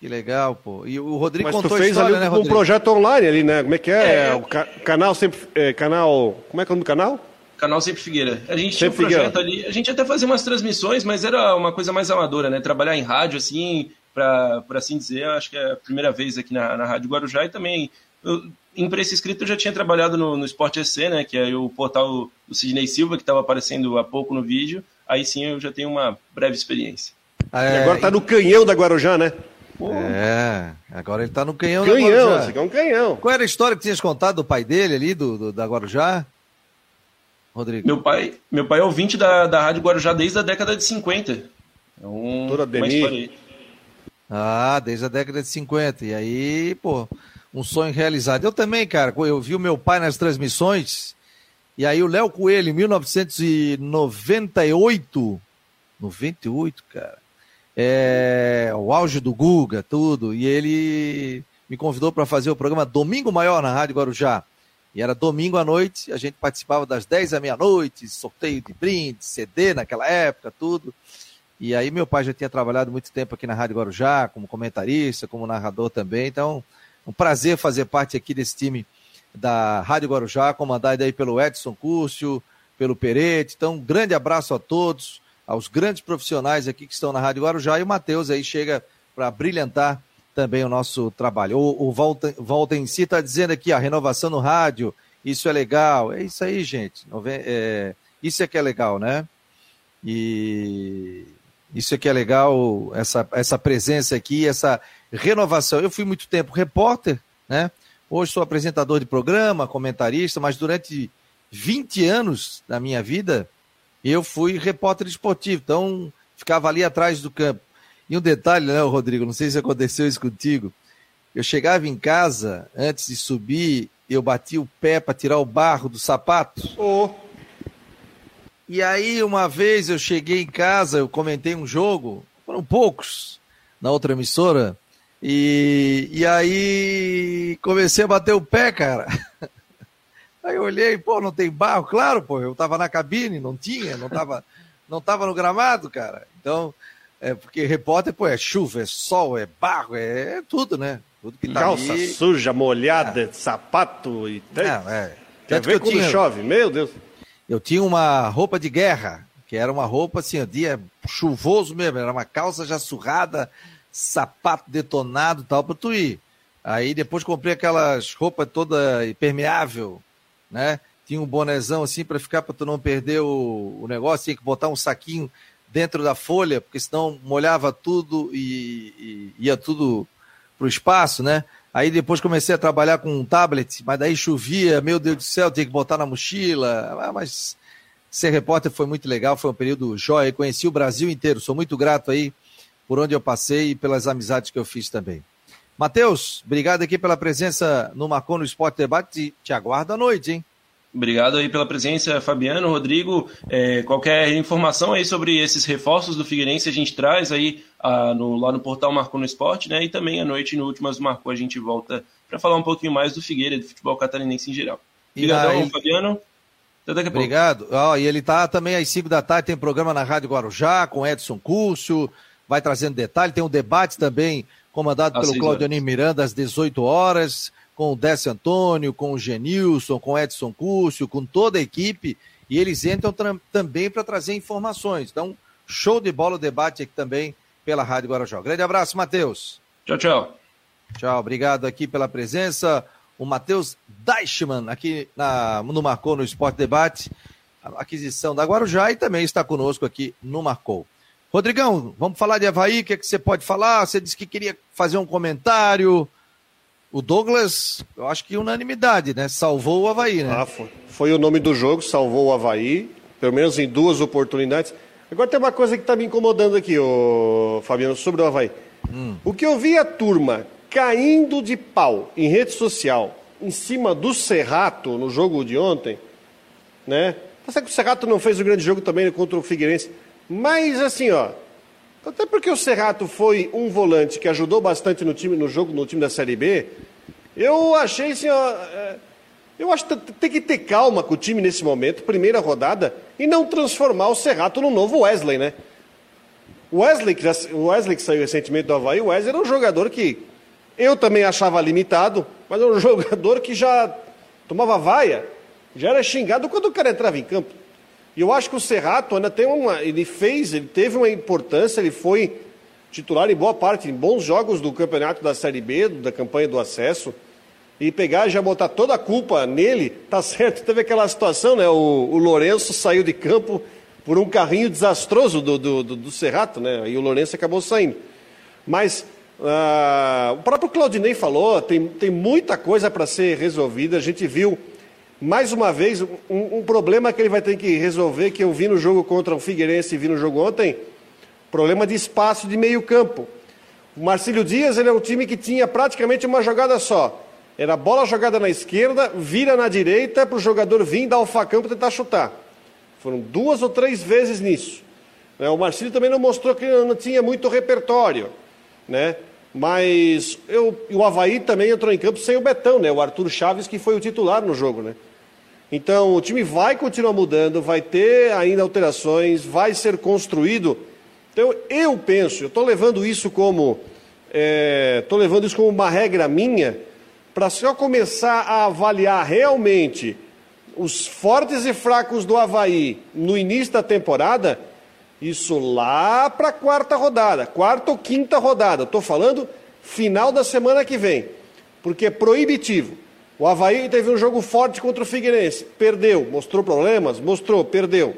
Que legal, pô. E o Rodrigo Mas contou tu fez história, ali né, um projeto online ali, né? Como é que é? é. O ca canal sempre... É, canal... Como é que é o nome do canal? Canal Sempre Figueira. A gente sempre tinha um projeto Figueira. ali, a gente até fazia umas transmissões, mas era uma coisa mais amadora, né? Trabalhar em rádio, assim, pra, por assim dizer, acho que é a primeira vez aqui na, na Rádio Guarujá e também... Eu, imprensa escrita eu já tinha trabalhado no, no Esporte EC, né? Que é o portal do Sidney Silva, que estava aparecendo há pouco no vídeo. Aí sim eu já tenho uma breve experiência. É, e agora está no canhão da Guarujá, né? Pô. É, agora ele tá no canhão, canhão da Guarujá. é um canhão. Qual era a história que tinhas contado do pai dele ali, do, do da Guarujá? Rodrigo. Meu pai, meu pai é ouvinte da, da Rádio Guarujá desde a década de 50. É um, Toda Ah, desde a década de 50. E aí, pô, um sonho realizado. Eu também, cara, eu vi o meu pai nas transmissões, e aí o Léo Coelho, em 1998, 98, cara, é, o auge do Guga, tudo, e ele me convidou para fazer o programa Domingo Maior na Rádio Guarujá. E era domingo à noite, a gente participava das 10 à meia-noite, sorteio de brinde, CD naquela época, tudo. E aí meu pai já tinha trabalhado muito tempo aqui na Rádio Guarujá, como comentarista, como narrador também, então um prazer fazer parte aqui desse time da Rádio Guarujá, comandado aí pelo Edson Cúrcio, pelo Perete. Então, um grande abraço a todos aos grandes profissionais aqui que estão na Rádio Guarujá e o Matheus aí chega para brilhantar também o nosso trabalho. O, o Volta, si está dizendo aqui, a renovação no rádio, isso é legal. É isso aí, gente. É, isso é que é legal, né? E isso é que é legal, essa, essa presença aqui, essa renovação. Eu fui muito tempo repórter, né? Hoje sou apresentador de programa, comentarista, mas durante 20 anos da minha vida, eu fui repórter esportivo, então ficava ali atrás do campo. E um detalhe, né, Rodrigo? Não sei se aconteceu isso contigo. Eu chegava em casa, antes de subir, eu batia o pé para tirar o barro do sapato. Oh. E aí, uma vez eu cheguei em casa, eu comentei um jogo, foram poucos, na outra emissora, e, e aí comecei a bater o pé, cara. (laughs) Aí eu olhei, pô, não tem barro? Claro, pô, eu tava na cabine, não tinha, não tava, não tava no gramado, cara. Então, É porque repórter, pô, é chuva, é sol, é barro, é, é tudo, né? Tudo que tá Calça ali. suja, molhada, sapato e... Não, é. Quer que ver eu quando tinha, chove? Meu Deus. eu tinha uma roupa de guerra, que era uma roupa assim, ó, dia chuvoso mesmo, era uma calça já surrada, sapato detonado e tal, pra tu ir. Aí depois comprei aquelas roupas toda impermeável, né? Tinha um bonezão assim para ficar para tu não perder o, o negócio, tinha que botar um saquinho dentro da folha, porque senão molhava tudo e, e ia tudo pro espaço, né? Aí depois comecei a trabalhar com um tablet, mas daí chovia, meu Deus do céu, tinha que botar na mochila. Ah, Mas ser repórter foi muito legal, foi um período jóia, conheci o Brasil inteiro, sou muito grato aí por onde eu passei e pelas amizades que eu fiz também. Matheus, obrigado aqui pela presença no Marcou no Esporte Debate, te, aguardo à noite, hein? Obrigado aí pela presença, Fabiano, Rodrigo. É, qualquer informação aí sobre esses reforços do Figueirense a gente traz aí ah, no- lá no portal Marcou no Esporte, né? E também à noite no Últimas Marcou a gente volta para falar um pouquinho mais do Figueira do futebol catarinense em geral. Obrigadão, aí- Fabiano. Até daqui a pouco. Obrigado. Ó, e ele tá também às 5 da tarde, tem programa na Rádio Guarujá com Edson Cúrcio, vai trazendo detalhe, tem um debate também comandado Às pelo seis Claudionir Miranda às 18 horas, com o Décio Antônio, com o Genilson, com o Edson Cúrcio, com toda a equipe, e eles entram tram- também para trazer informações. Então, show de bola o debate aqui também pela Rádio Guarujá. Grande abraço, Matheus. Tchau, tchau. Tchau, obrigado aqui pela presença. O Matheus Deichmann, aqui na, no Marcou no Esporte Debate, aquisição da Guarujá e também está conosco aqui no Marcou. Rodrigão, vamos falar de Havaí, o que, é que você pode falar? Você disse que queria fazer um comentário. O Douglas, eu acho que unanimidade, né? Salvou o Havaí, né? Ah, foi. Foi o nome do jogo, salvou o Havaí, pelo menos em duas oportunidades. Agora tem uma coisa que está me incomodando aqui, ô, Fabiano, sobre o Havaí. O que eu vi a turma caindo de pau em rede social em cima do Serrato no jogo de ontem, né? Tá certo que o Serrato não fez o grande jogo também contra o Figueirense, mas assim, ó, até porque o Serrato foi um volante que ajudou bastante no time, no jogo, no time da Série B, eu achei assim, ó, é, eu acho que tem que ter calma com o time nesse momento, primeira rodada, e não transformar o Serrato no novo Wesley, né? O Wesley, que Wesley que saiu recentemente do Havaí, o Wesley era um jogador que eu também achava limitado, mas era um (laughs) jogador que já tomava vaia, já era xingado quando o cara entrava em campo. E eu acho que o Serrato ainda tem uma. Ele fez, ele teve uma importância, ele foi titular em boa parte, em bons jogos do campeonato da Série B, da campanha do acesso. E pegar e já botar toda a culpa nele, tá (laughs) certo. Teve aquela situação, né? O, o Lourenço saiu de campo por um carrinho desastroso do, do, do, do Serrato, né? E o Lourenço acabou saindo. Mas ah, o próprio Claudinei falou, tem, tem muita coisa para ser resolvida. A gente viu, mais uma vez, um, um problema que ele vai ter que resolver, que eu vi no jogo contra o Figueirense e vi no jogo ontem, problema de espaço de meio campo. O Marcílio Dias ele é um time que tinha praticamente uma jogada só. Era bola jogada na esquerda, vira na direita para o jogador vir dar o facão para tentar chutar. Foram duas ou três vezes nisso. Né, O Marcílio também não mostrou que não tinha muito repertório, né? Mas eu, o Havaí também entrou em campo sem o Betão, né? O Arthur Chaves que foi o titular no jogo, né? Então o time vai continuar mudando, vai ter ainda alterações, vai ser construído. Então eu penso, eu estou levando isso como estou levando isso como uma regra minha para só começar a avaliar realmente os fortes e fracos do Havaí no início da temporada, isso lá para a quarta rodada, quarta ou quinta rodada. Estou falando final da semana que vem, porque é proibitivo. O Havaí teve um jogo forte contra o Figueirense, perdeu, mostrou problemas, mostrou, perdeu.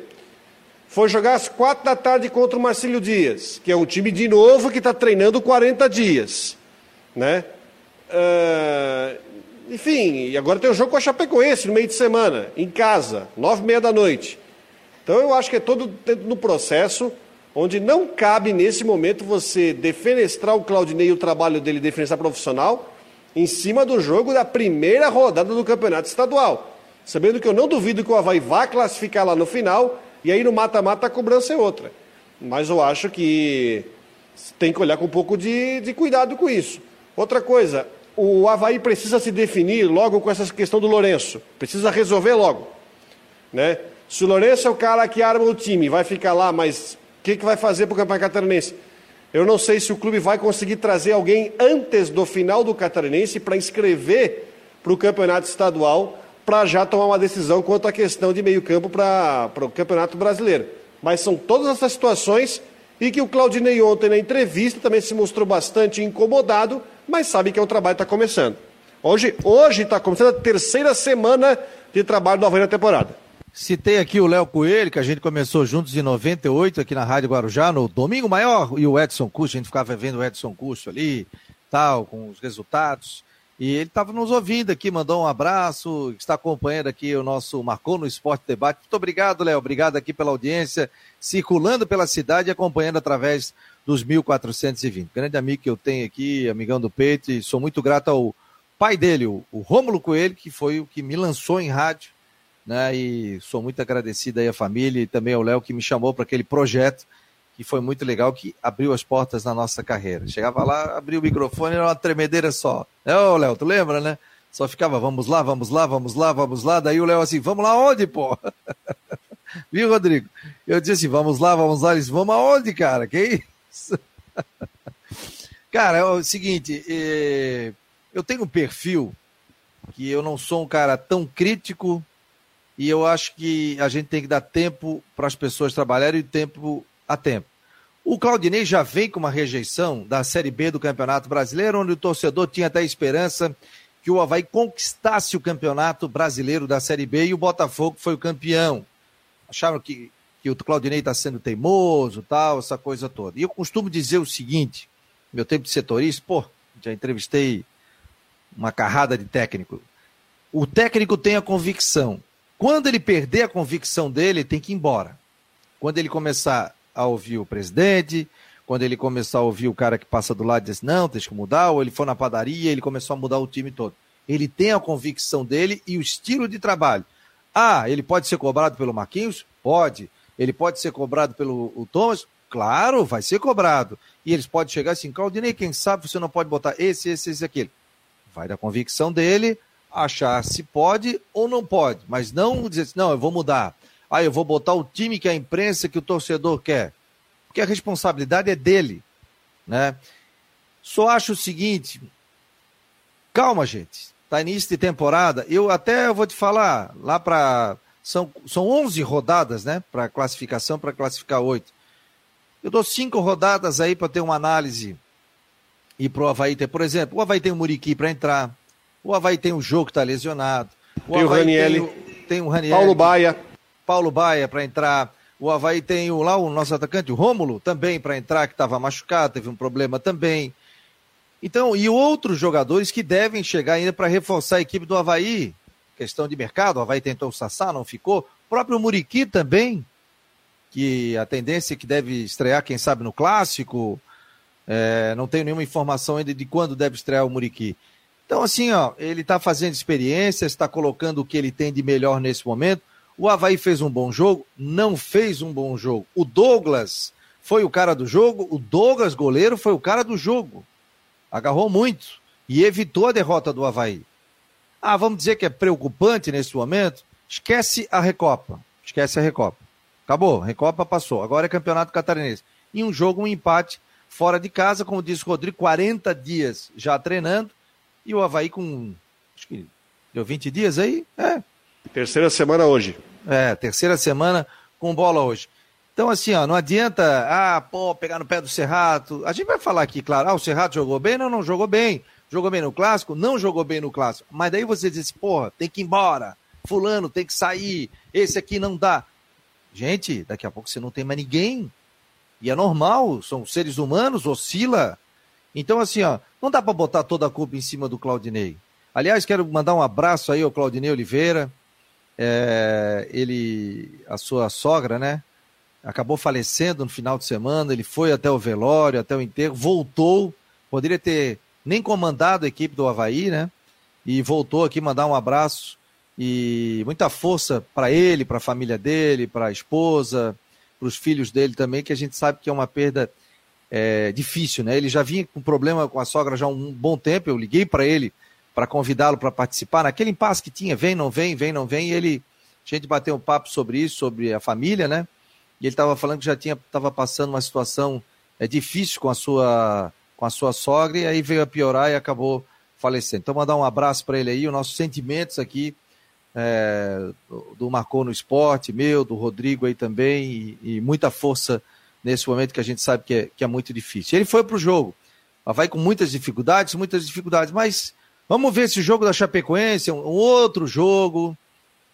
Foi jogar às quatro da tarde contra o Marcílio Dias, que é um time de novo que está treinando 40 dias, né? Ah, enfim, e agora tem o jogo com a Chapecoense no meio de semana, em casa, nove e meia da noite. Então eu acho que é todo dentro no processo onde não cabe nesse momento você defenestrar o Claudinei e o trabalho dele defenestrar profissional em cima do jogo da primeira rodada do campeonato estadual. Sabendo que eu não duvido que o Havaí vá classificar lá no final e aí no mata-mata a cobrança é outra. Mas eu acho que tem que olhar com um pouco de, de cuidado com isso. Outra coisa, o Havaí precisa se definir logo com essa questão do Lourenço. Precisa resolver logo. Né? Se o Lourenço é o cara que arma o time, vai ficar lá, mas o que, que vai fazer para o Campeonato Catarinense? Eu não sei se o clube vai conseguir trazer alguém antes do final do Catarinense para inscrever para o campeonato estadual, para já tomar uma decisão quanto à questão de meio-campo para o campeonato brasileiro. Mas são todas essas situações e que o Claudinei ontem na entrevista também se mostrou bastante incomodado, mas sabe que é o trabalho está começando. Hoje está começando a terceira semana de trabalho do Havaí na temporada. Citei aqui o Léo Coelho, que a gente começou juntos em 98 aqui na Rádio Guarujá, no Domingo Maior, e o Edson Custo, a gente ficava vendo o Edson Custo ali, tal, com os resultados. E ele estava nos ouvindo aqui, mandou um abraço, está acompanhando aqui o nosso Marcou no Esporte Debate. Muito obrigado, Léo, obrigado aqui pela audiência, circulando pela cidade e acompanhando através dos 1420. Grande amigo que eu tenho aqui, amigão do peito, e sou muito grato ao pai dele, o Rômulo Coelho, que foi o que me lançou em rádio né? E sou muito agradecido aí à família e também ao Léo que me chamou para aquele projeto que foi muito legal, que abriu as portas na nossa carreira. Chegava lá, abria o microfone, era uma tremedeira só. É, ô Léo, tu lembra, né? Só ficava, vamos lá, vamos lá, vamos lá, vamos lá. Daí o Léo assim, vamos lá onde, pô? (laughs) Viu, Rodrigo? Eu disse assim, vamos lá, vamos lá. Ele disse, vamos aonde, cara? Que isso? (laughs) cara, é o seguinte, eh, eu tenho um perfil que eu não sou um cara tão crítico e eu acho que a gente tem que dar tempo para as pessoas trabalharem e tempo a tempo. O Claudinei já vem com uma rejeição da Série B do Campeonato Brasileiro, onde o torcedor tinha até esperança que o Havaí conquistasse o Campeonato Brasileiro da Série B e o Botafogo foi o campeão. Acharam que, que o Claudinei está sendo teimoso, tal, essa coisa toda. E eu costumo dizer o seguinte, meu tempo de setorista, pô, já entrevistei uma carrada de técnico. O técnico tem a convicção quando ele perder a convicção dele, tem que ir embora. Quando ele começar a ouvir o presidente, quando ele começar a ouvir o cara que passa do lado e diz, não, tem que mudar, ou ele for na padaria, ele começou a mudar o time todo. Ele tem a convicção dele e o estilo de trabalho. Ah, ele pode ser cobrado pelo Marquinhos? Pode. Ele pode ser cobrado pelo o Thomas? Claro, vai ser cobrado. E eles podem chegar assim, Claudinei, quem sabe você não pode botar esse, esse, esse, aquele. Vai da convicção dele, achar se pode ou não pode, mas não dizer assim, não, eu vou mudar. Ah, eu vou botar o time que a imprensa, que o torcedor quer. Porque a responsabilidade é dele, né? Só acho o seguinte, calma, gente. Tá início de temporada. Eu até vou te falar, lá para são, são 11 rodadas, né, para classificação, para classificar oito. Eu dou cinco rodadas aí para ter uma análise e pro Havaí ter, por exemplo, o Havaí tem o Muriqui para entrar, o Havaí tem um jogo que está lesionado. O tem o Ranielli. Tem, tem o Ranielli. Paulo Baia. Paulo Baia para entrar. O Havaí tem o, lá o nosso atacante, o Rômulo, também para entrar, que estava machucado, teve um problema também. Então, e outros jogadores que devem chegar ainda para reforçar a equipe do Havaí. Questão de mercado, o Havaí tentou o Sassá, não ficou. O próprio Muriqui também, que a tendência é que deve estrear, quem sabe, no clássico. É, não tenho nenhuma informação ainda de quando deve estrear o Muriqui. Então, assim, ó, ele está fazendo experiências, está colocando o que ele tem de melhor nesse momento. O Havaí fez um bom jogo? Não fez um bom jogo. O Douglas foi o cara do jogo? O Douglas, goleiro, foi o cara do jogo. Agarrou muito e evitou a derrota do Havaí. Ah, vamos dizer que é preocupante nesse momento? Esquece a Recopa. Esquece a Recopa. Acabou, Recopa passou. Agora é Campeonato Catarinense. E um jogo, um empate fora de casa, como disse o Rodrigo, 40 dias já treinando e o Havaí com. Acho que deu 20 dias aí? É. Terceira semana hoje. É, terceira semana com bola hoje. Então, assim, ó, não adianta, ah, pô, pegar no pé do Serrato. A gente vai falar aqui, claro, ah, o Serrato jogou bem? Não, não jogou bem. Jogou bem no clássico? Não jogou bem no clássico. Mas daí você diz assim, porra, tem que ir embora. Fulano tem que sair. Esse aqui não dá. Gente, daqui a pouco você não tem mais ninguém. E é normal, são seres humanos, oscila. Então, assim, ó, não dá para botar toda a culpa em cima do Claudinei. Aliás, quero mandar um abraço aí ao Claudinei Oliveira. É, ele, a sua sogra, né? Acabou falecendo no final de semana. Ele foi até o velório, até o enterro, voltou. Poderia ter nem comandado a equipe do Havaí, né? E voltou aqui mandar um abraço e muita força para ele, para a família dele, para a esposa, para os filhos dele também, que a gente sabe que é uma perda é, difícil, né? Ele já vinha com problema com a sogra já há um bom tempo. Eu liguei para ele para convidá-lo para participar naquele impasse que tinha, vem, não vem, vem, não vem. E ele, a gente bateu um papo sobre isso, sobre a família, né? E ele estava falando que já tinha, estava passando uma situação é difícil com a sua com a sua sogra e aí veio a piorar e acabou falecendo. Então mandar um abraço para ele aí, os nossos sentimentos aqui é, do Marcou no Esporte, meu, do Rodrigo aí também e, e, muita força nesse momento que a gente sabe que é, que é muito difícil. Ele foi para o jogo, vai com muitas dificuldades, muitas dificuldades, mas vamos ver esse jogo da Chapecoense, um, outro jogo,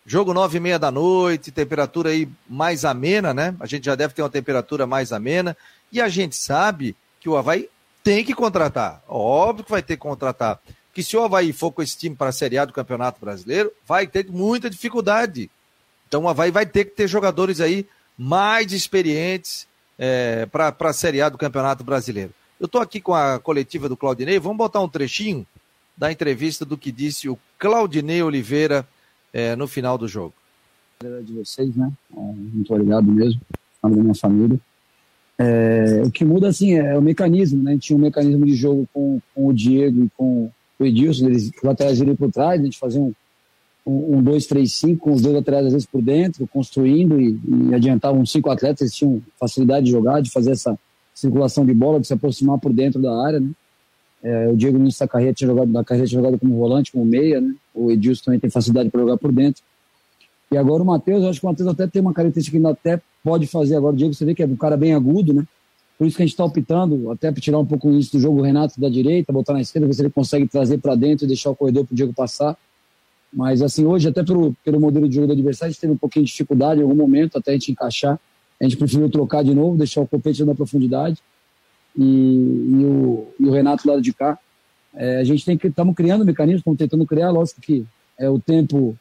Jogo nove e meia da noite, temperatura aí mais amena, né? A gente já deve ter uma temperatura mais amena. E a gente sabe que o Havaí tem que contratar. Óbvio que vai ter que contratar. Que se o Havaí for com esse time para a Série A do Campeonato Brasileiro, vai ter muita dificuldade. Então o Havaí vai ter que ter jogadores aí mais experientes é, para a Série A do Campeonato Brasileiro. Eu estou aqui com a coletiva do Claudinei, vamos botar um trechinho da entrevista do que disse o Claudinei Oliveira é, no final do jogo. De vocês, né? É, muito obrigado mesmo, da minha família. É, o que muda, assim, é o mecanismo, né? A gente tinha um mecanismo de jogo com, com o Diego e com o Edilson, eles laterais iriam por trás, a gente fazia um, um 2-3-5 com os dois laterais às vezes por dentro, construindo e, e adiantavam cinco atletas, eles tinham facilidade de jogar, de fazer essa circulação de bola, de se aproximar por dentro da área, né? É, o Diego no da carreira tinha jogado, da carreira tinha jogado como volante, como meia, né? O Edilson também tem facilidade para jogar por dentro. E agora o Matheus, eu acho que o Matheus até tem uma característica que ainda até pode fazer agora. O Diego, você vê que é um cara bem agudo, né? Por isso que a gente está optando até para tirar um pouco isso do jogo o Renato da direita, botar na esquerda, ver se ele consegue trazer para dentro e deixar o corredor para o Diego passar. Mas assim, hoje, até pelo, pelo modelo de jogo do adversário, a gente teve um pouquinho de dificuldade em algum momento, até a gente encaixar. A gente preferiu trocar de novo, deixar o Copete na profundidade. E, e, o, e o Renato do lado de cá. É, a gente tem que estamos criando mecanismos, estamos tentando criar, lógico que é o tempo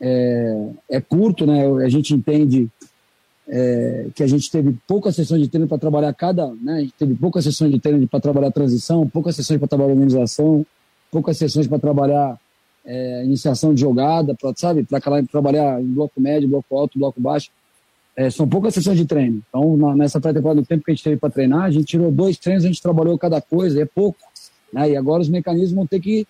é, é curto, né? A gente entende é, que a gente teve poucas sessões de treino para trabalhar cada, né? A gente teve poucas sessões de treino para trabalhar transição, poucas sessões para trabalhar organização, poucas sessões para trabalhar é, iniciação de jogada, para sabe, para trabalhar em bloco médio, bloco alto, bloco baixo. É, são poucas sessões de treino. Então, na, nessa pré-temporada, do tempo que a gente teve para treinar, a gente tirou dois treinos, a gente trabalhou cada coisa, é pouco. Né? E agora os mecanismos vão ter que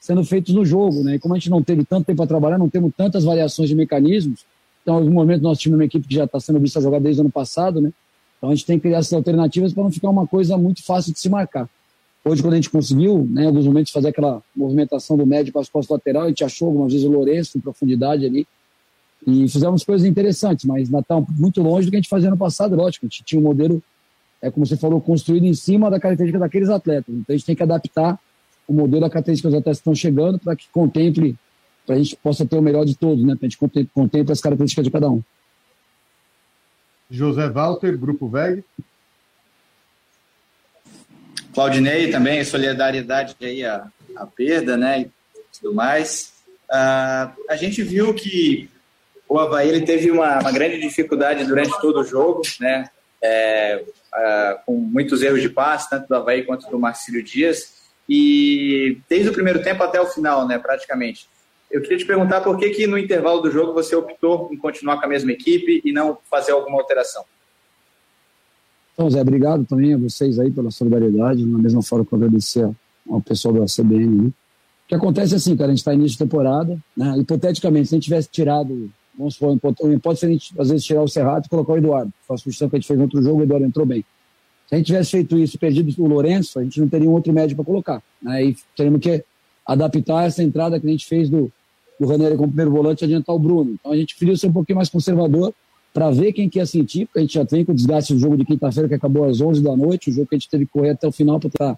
sendo feitos no jogo. Né? E como a gente não teve tanto tempo para trabalhar, não temos tantas variações de mecanismos, então, em algum momento, nosso time é uma equipe que já está sendo vista jogar desde o ano passado, né? Então, a gente tem que criar essas alternativas para não ficar uma coisa muito fácil de se marcar. Hoje, quando a gente conseguiu, né, em alguns momentos, fazer aquela movimentação do médio para as costas lateral, a gente achou algumas vezes o Lourenço em profundidade ali. E fizemos coisas interessantes, mas ainda está muito longe do que a gente fazia no passado, lógico. A gente tinha um modelo, é como você falou, construído em cima da característica daqueles atletas. Então, a gente tem que adaptar o modelo da característica dos atletas estão chegando para que contemple para a gente possa ter o melhor de todos, né? Para a gente contemplar as características de cada um. José Walter, Grupo VEG. Claudinei também, solidariedade aí à, à perda, né? E tudo mais. Uh, a gente viu que o Havaí ele teve uma, uma grande dificuldade durante todo o jogo, né? É, uh, com muitos erros de passe, tanto do Havaí quanto do Marcílio Dias. E desde o primeiro tempo até o final, né, praticamente. Eu queria te perguntar por que, que no intervalo do jogo você optou em continuar com a mesma equipe e não fazer alguma alteração. Então, Zé, obrigado também a vocês aí pela solidariedade. Na mesma forma que eu agradecer ao pessoal da CBN. Né? O que acontece é assim, cara, a gente está início de temporada, né? hipoteticamente, se a gente tivesse tirado, vamos supor, pode ser a gente, às vezes, tirar o Serrato e colocar o Eduardo. Foi a sugestão que a gente fez no outro jogo, o Eduardo entrou bem. Se a gente tivesse feito isso, perdido o Lourenço, a gente não teria um outro médio para colocar. Né? E teríamos que adaptar essa entrada que a gente fez do, do Ranieri como primeiro volante e adiantar o Bruno. Então a gente preferiu ser um pouquinho mais conservador para ver quem que ia sentir, porque a gente já tem com o desgaste do jogo de quinta-feira que acabou às 11 da noite, o jogo que a gente teve que correr até o final para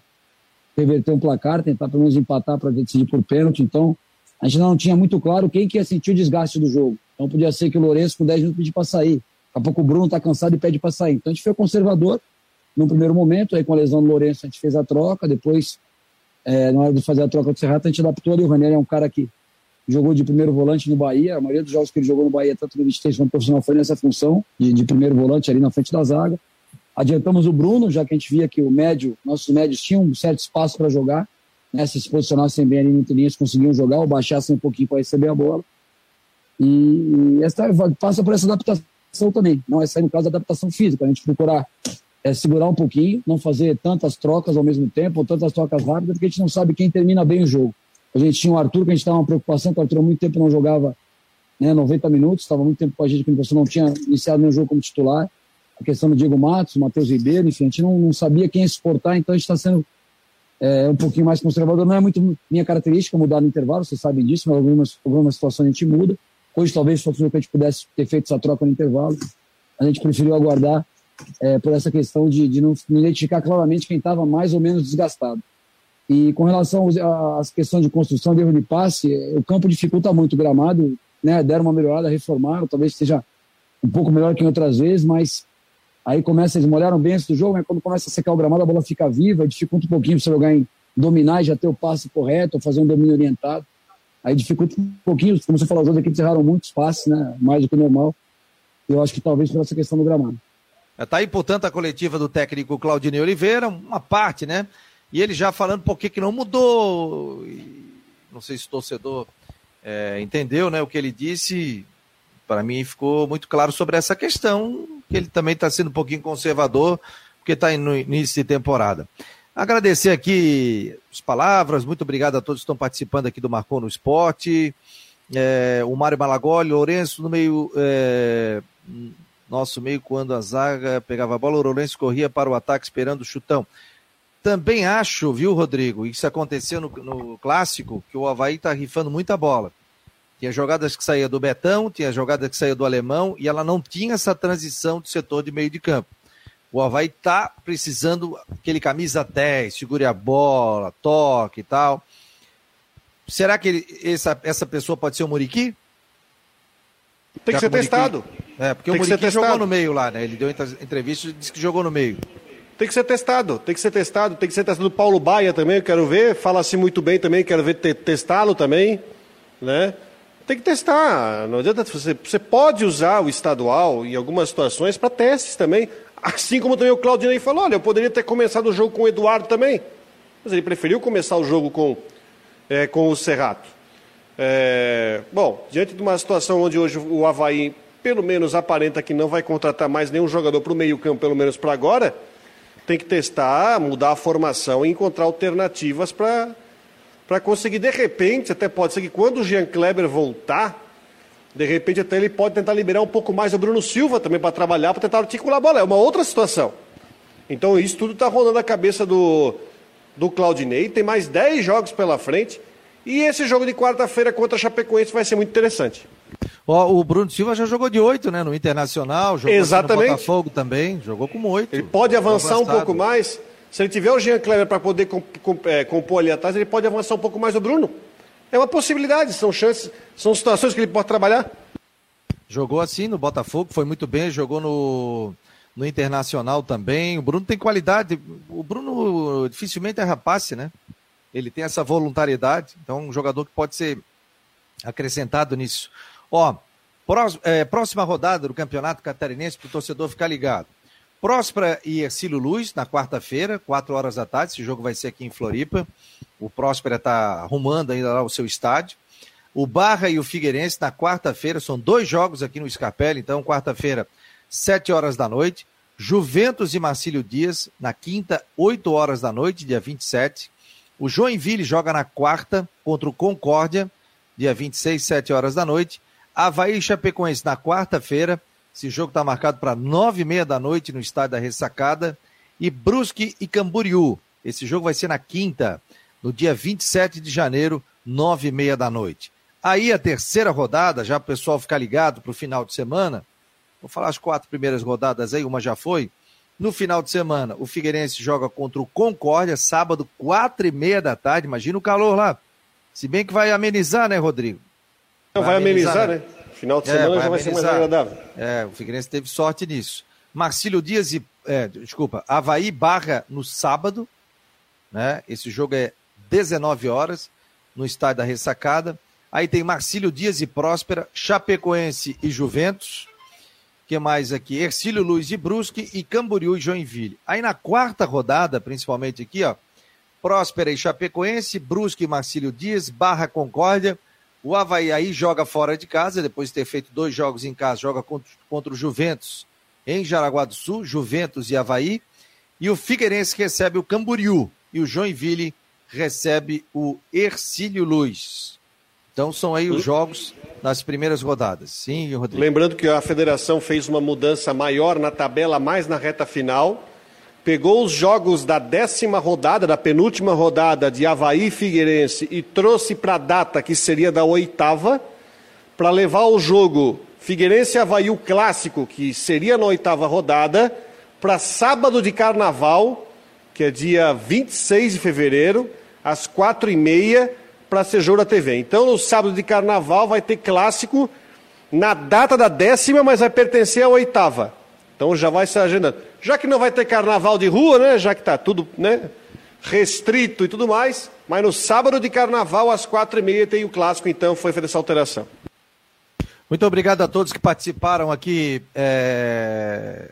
reverter um placar, tentar pelo menos empatar para decidir por pênalti. Então a gente não tinha muito claro quem que ia sentir o desgaste do jogo. Então podia ser que o Lourenço com 10 minutos pedir para sair. Daqui a pouco o Bruno está cansado e pede para sair. Então a gente foi conservador no primeiro momento, aí com a lesão do Lourenço a gente fez a troca, depois é, na hora de fazer a troca do Serrato a gente adaptou ali, o Ranieri é um cara que jogou de primeiro volante no Bahia. A maioria dos jogos que ele jogou no Bahia, tanto no 23 quanto no profissional, foi nessa função de, de, primeiro volante ali na frente da zaga. Adiantamos o Bruno, já que a gente via que o médio, nossos médios tinham um certo espaço para jogar. Né? Se se posicionassem bem ali no interlinhas, conseguiam jogar ou baixassem um pouquinho para receber a bola. E, e essa, passa por essa adaptação também. Não é sair no caso da adaptação física. A gente procurar é, segurar um pouquinho, não fazer tantas trocas ao mesmo tempo, ou tantas trocas rápidas, porque a gente não sabe quem termina bem o jogo. A gente tinha o Arthur, que a gente estava uma preocupação, que o Arthur há muito tempo não jogava né, 90 minutos, estava muito tempo com a gente, porque você não tinha iniciado nenhum jogo como titular. a questão do Diego Matos, Matheus Ribeiro, enfim, a gente não, não sabia quem exportar, então a gente está sendo é, um pouquinho mais conservador. Não é muito minha característica mudar no intervalo, vocês sabem disso, mas algumas, algumas situações a gente muda. Hoje talvez fosse que a gente pudesse ter feito essa troca no intervalo. A gente preferiu aguardar é, por essa questão de, de não identificar claramente quem estava mais ou menos desgastado. E com relação às questões de construção de erro de passe, é, o campo dificulta muito o gramado, né? Deram uma melhorada, reformaram, talvez seja um pouco melhor que em outras vezes, mas aí começa, eles molharam bem antes do jogo, mas quando começa a secar o gramado, a bola fica viva, dificulta um pouquinho para você jogar em dominar e já ter o passe correto, ou fazer um domínio orientado. Aí dificulta um pouquinho, como você falou, as outras equipes erraram muitos passes, né? Mais do que normal. Eu acho que talvez por essa questão do gramado. Está aí, portanto, a coletiva do técnico Claudinei Oliveira, uma parte, né? E ele já falando por que, que não mudou. Não sei se o torcedor é, entendeu né, o que ele disse. Para mim ficou muito claro sobre essa questão, que ele também está sendo um pouquinho conservador, porque está no início de temporada. Agradecer aqui as palavras, muito obrigado a todos que estão participando aqui do Marcou no Esporte. É, o Mário Malagoli, Lourenço no meio. É, nosso meio, quando a zaga pegava a bola, o Lourenço corria para o ataque esperando o chutão. Também acho, viu, Rodrigo, isso aconteceu no, no clássico, que o Havaí está rifando muita bola. Tinha jogadas que saía do Betão, tinha jogadas que saía do Alemão, e ela não tinha essa transição do setor de meio de campo. O Havaí está precisando aquele camisa 10, segure a bola, toque e tal. Será que ele, essa, essa pessoa pode ser o Muriqui? Tem que ser Muriqui... testado. É, porque tem o Muriqui jogou no meio lá, né? Ele deu entrevista e disse que jogou no meio. Tem que ser testado, tem que ser testado, tem que ser testado. O Paulo Baia também, eu quero ver, fala-se muito bem também, quero ver testá-lo também, né? Tem que testar, não adianta, você, você pode usar o estadual em algumas situações para testes também, assim como também o Claudinei falou, olha, eu poderia ter começado o jogo com o Eduardo também, mas ele preferiu começar o jogo com, é, com o Serrato. É, bom, diante de uma situação onde hoje o Havaí, pelo menos aparenta que não vai contratar mais nenhum jogador para o meio campo, pelo menos para agora, tem que testar, mudar a formação e encontrar alternativas para conseguir, de repente, até pode ser que quando o Jean Kleber voltar, de repente até ele pode tentar liberar um pouco mais o Bruno Silva também para trabalhar, para tentar articular a bola. É uma outra situação. Então isso tudo está rolando a cabeça do, do Claudinei. Tem mais 10 jogos pela frente. E esse jogo de quarta-feira contra a Chapecoense vai ser muito interessante. Ó, o Bruno Silva já jogou de oito, né? No Internacional, jogou Exatamente. no Botafogo também, jogou com oito. Ele pode avançar um pouco mais. Se ele tiver o Jean Kleber para poder é, compor ali atrás, ele pode avançar um pouco mais o Bruno. É uma possibilidade, são chances, são situações que ele pode trabalhar. Jogou assim no Botafogo, foi muito bem, jogou no, no Internacional também. O Bruno tem qualidade. O Bruno dificilmente é rapaz, né? Ele tem essa voluntariedade, então um jogador que pode ser acrescentado nisso. Ó, é, próxima rodada do Campeonato Catarinense para o torcedor ficar ligado. Próspera e Ercílio Luz, na quarta-feira, 4 horas da tarde. Esse jogo vai ser aqui em Floripa. O Próspera está arrumando ainda lá o seu estádio. O Barra e o Figueirense na quarta-feira. São dois jogos aqui no Scarpelli. Então, quarta-feira, 7 horas da noite. Juventus e Marcílio Dias na quinta, 8 horas da noite, dia 27. O Joinville joga na quarta contra o Concórdia, dia 26, 7 horas da noite. Havaí e Chapecoense na quarta-feira. Esse jogo está marcado para nove e meia da noite no estádio da Ressacada. E Brusque e Camboriú. Esse jogo vai ser na quinta, no dia 27 de janeiro, nove e meia da noite. Aí a terceira rodada, já o pessoal ficar ligado para o final de semana. Vou falar as quatro primeiras rodadas aí, uma já foi. No final de semana, o Figueirense joga contra o Concórdia, sábado, quatro e meia da tarde. Imagina o calor lá. Se bem que vai amenizar, né, Rodrigo? Não, vai, vai amenizar, amenizar, né? né? Final de é, semana vai já vai amenizar. ser mais agradável. É, o Figueirense teve sorte nisso. Marcílio Dias e. É, desculpa, Havaí Barra no sábado. Né? Esse jogo é 19 horas no estádio da Ressacada. Aí tem Marcílio Dias e Próspera, Chapecoense e Juventus. Que mais aqui? Ercílio Luiz e Brusque e Camboriú e Joinville. Aí na quarta rodada, principalmente aqui, ó, Próspera e Chapecoense, Brusque e Marcílio Dias, Barra Concórdia, o Havaí aí joga fora de casa, depois de ter feito dois jogos em casa, joga contra, contra o Juventus em Jaraguá do Sul, Juventus e Havaí. E o Figueirense recebe o Camboriú. E o Joinville recebe o Ercílio Luz. Então são aí os jogos nas primeiras rodadas. Sim, Rodrigo. Lembrando que a federação fez uma mudança maior na tabela, mais na reta final. Pegou os jogos da décima rodada, da penúltima rodada de Havaí e Figueirense e trouxe para a data que seria da oitava, para levar o jogo Figueirense e Havaí, o clássico, que seria na oitava rodada, para sábado de carnaval, que é dia 26 de fevereiro, às quatro e meia, para ser da TV. Então, no sábado de carnaval vai ter clássico na data da décima, mas vai pertencer à oitava. Então já vai se agendando. Já que não vai ter carnaval de rua, né? Já que está tudo né, restrito e tudo mais, mas no sábado de carnaval, às quatro e meia, tem o clássico, então foi feita essa alteração. Muito obrigado a todos que participaram aqui é,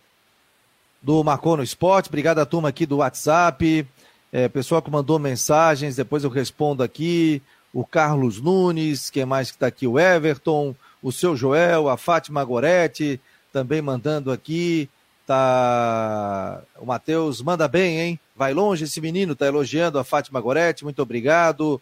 do Marcou no Esporte. Obrigado à turma aqui do WhatsApp. É, pessoal que mandou mensagens, depois eu respondo aqui. O Carlos Nunes, quem mais que está aqui? O Everton, o seu Joel, a Fátima Goretti, também mandando aqui. Tá... O Matheus manda bem, hein? Vai longe esse menino, tá elogiando a Fátima Goretti, muito obrigado.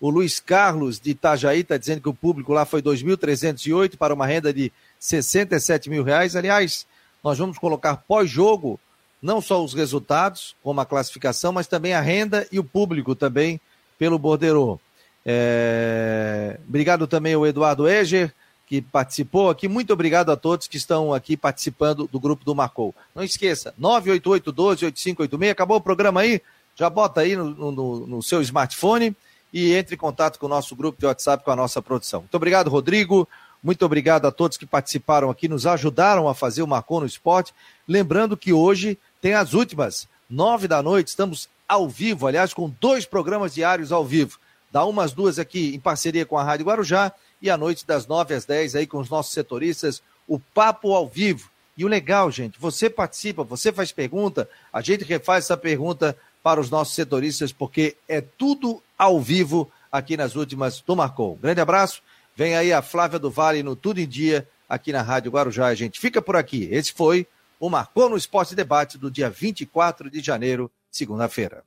O Luiz Carlos de Itajaí está dizendo que o público lá foi 2.308 para uma renda de 67 mil reais. Aliás, nós vamos colocar pós-jogo não só os resultados, como a classificação, mas também a renda e o público também pelo Bordeiro. É... Obrigado também ao Eduardo Eger, que participou aqui. Muito obrigado a todos que estão aqui participando do grupo do Marcou. Não esqueça, 988-12-8586. Acabou o programa aí? Já bota aí no, no, no seu smartphone e entre em contato com o nosso grupo de WhatsApp, com a nossa produção. Muito obrigado, Rodrigo. Muito obrigado a todos que participaram aqui, nos ajudaram a fazer o Marcou no Esporte. Lembrando que hoje tem as últimas, nove da noite, estamos ao vivo, aliás, com dois programas diários ao vivo. Dá umas duas aqui em parceria com a Rádio Guarujá e à noite das nove às dez aí com os nossos setoristas, o Papo ao Vivo. E o legal, gente, você participa, você faz pergunta, a gente refaz essa pergunta para os nossos setoristas, porque é tudo ao vivo aqui nas últimas do Marcou. Grande abraço, vem aí a Flávia do Vale no Tudo em Dia, aqui na Rádio Guarujá. A gente fica por aqui. Esse foi o Marcou no Esporte Debate do dia 24 de janeiro, segunda-feira.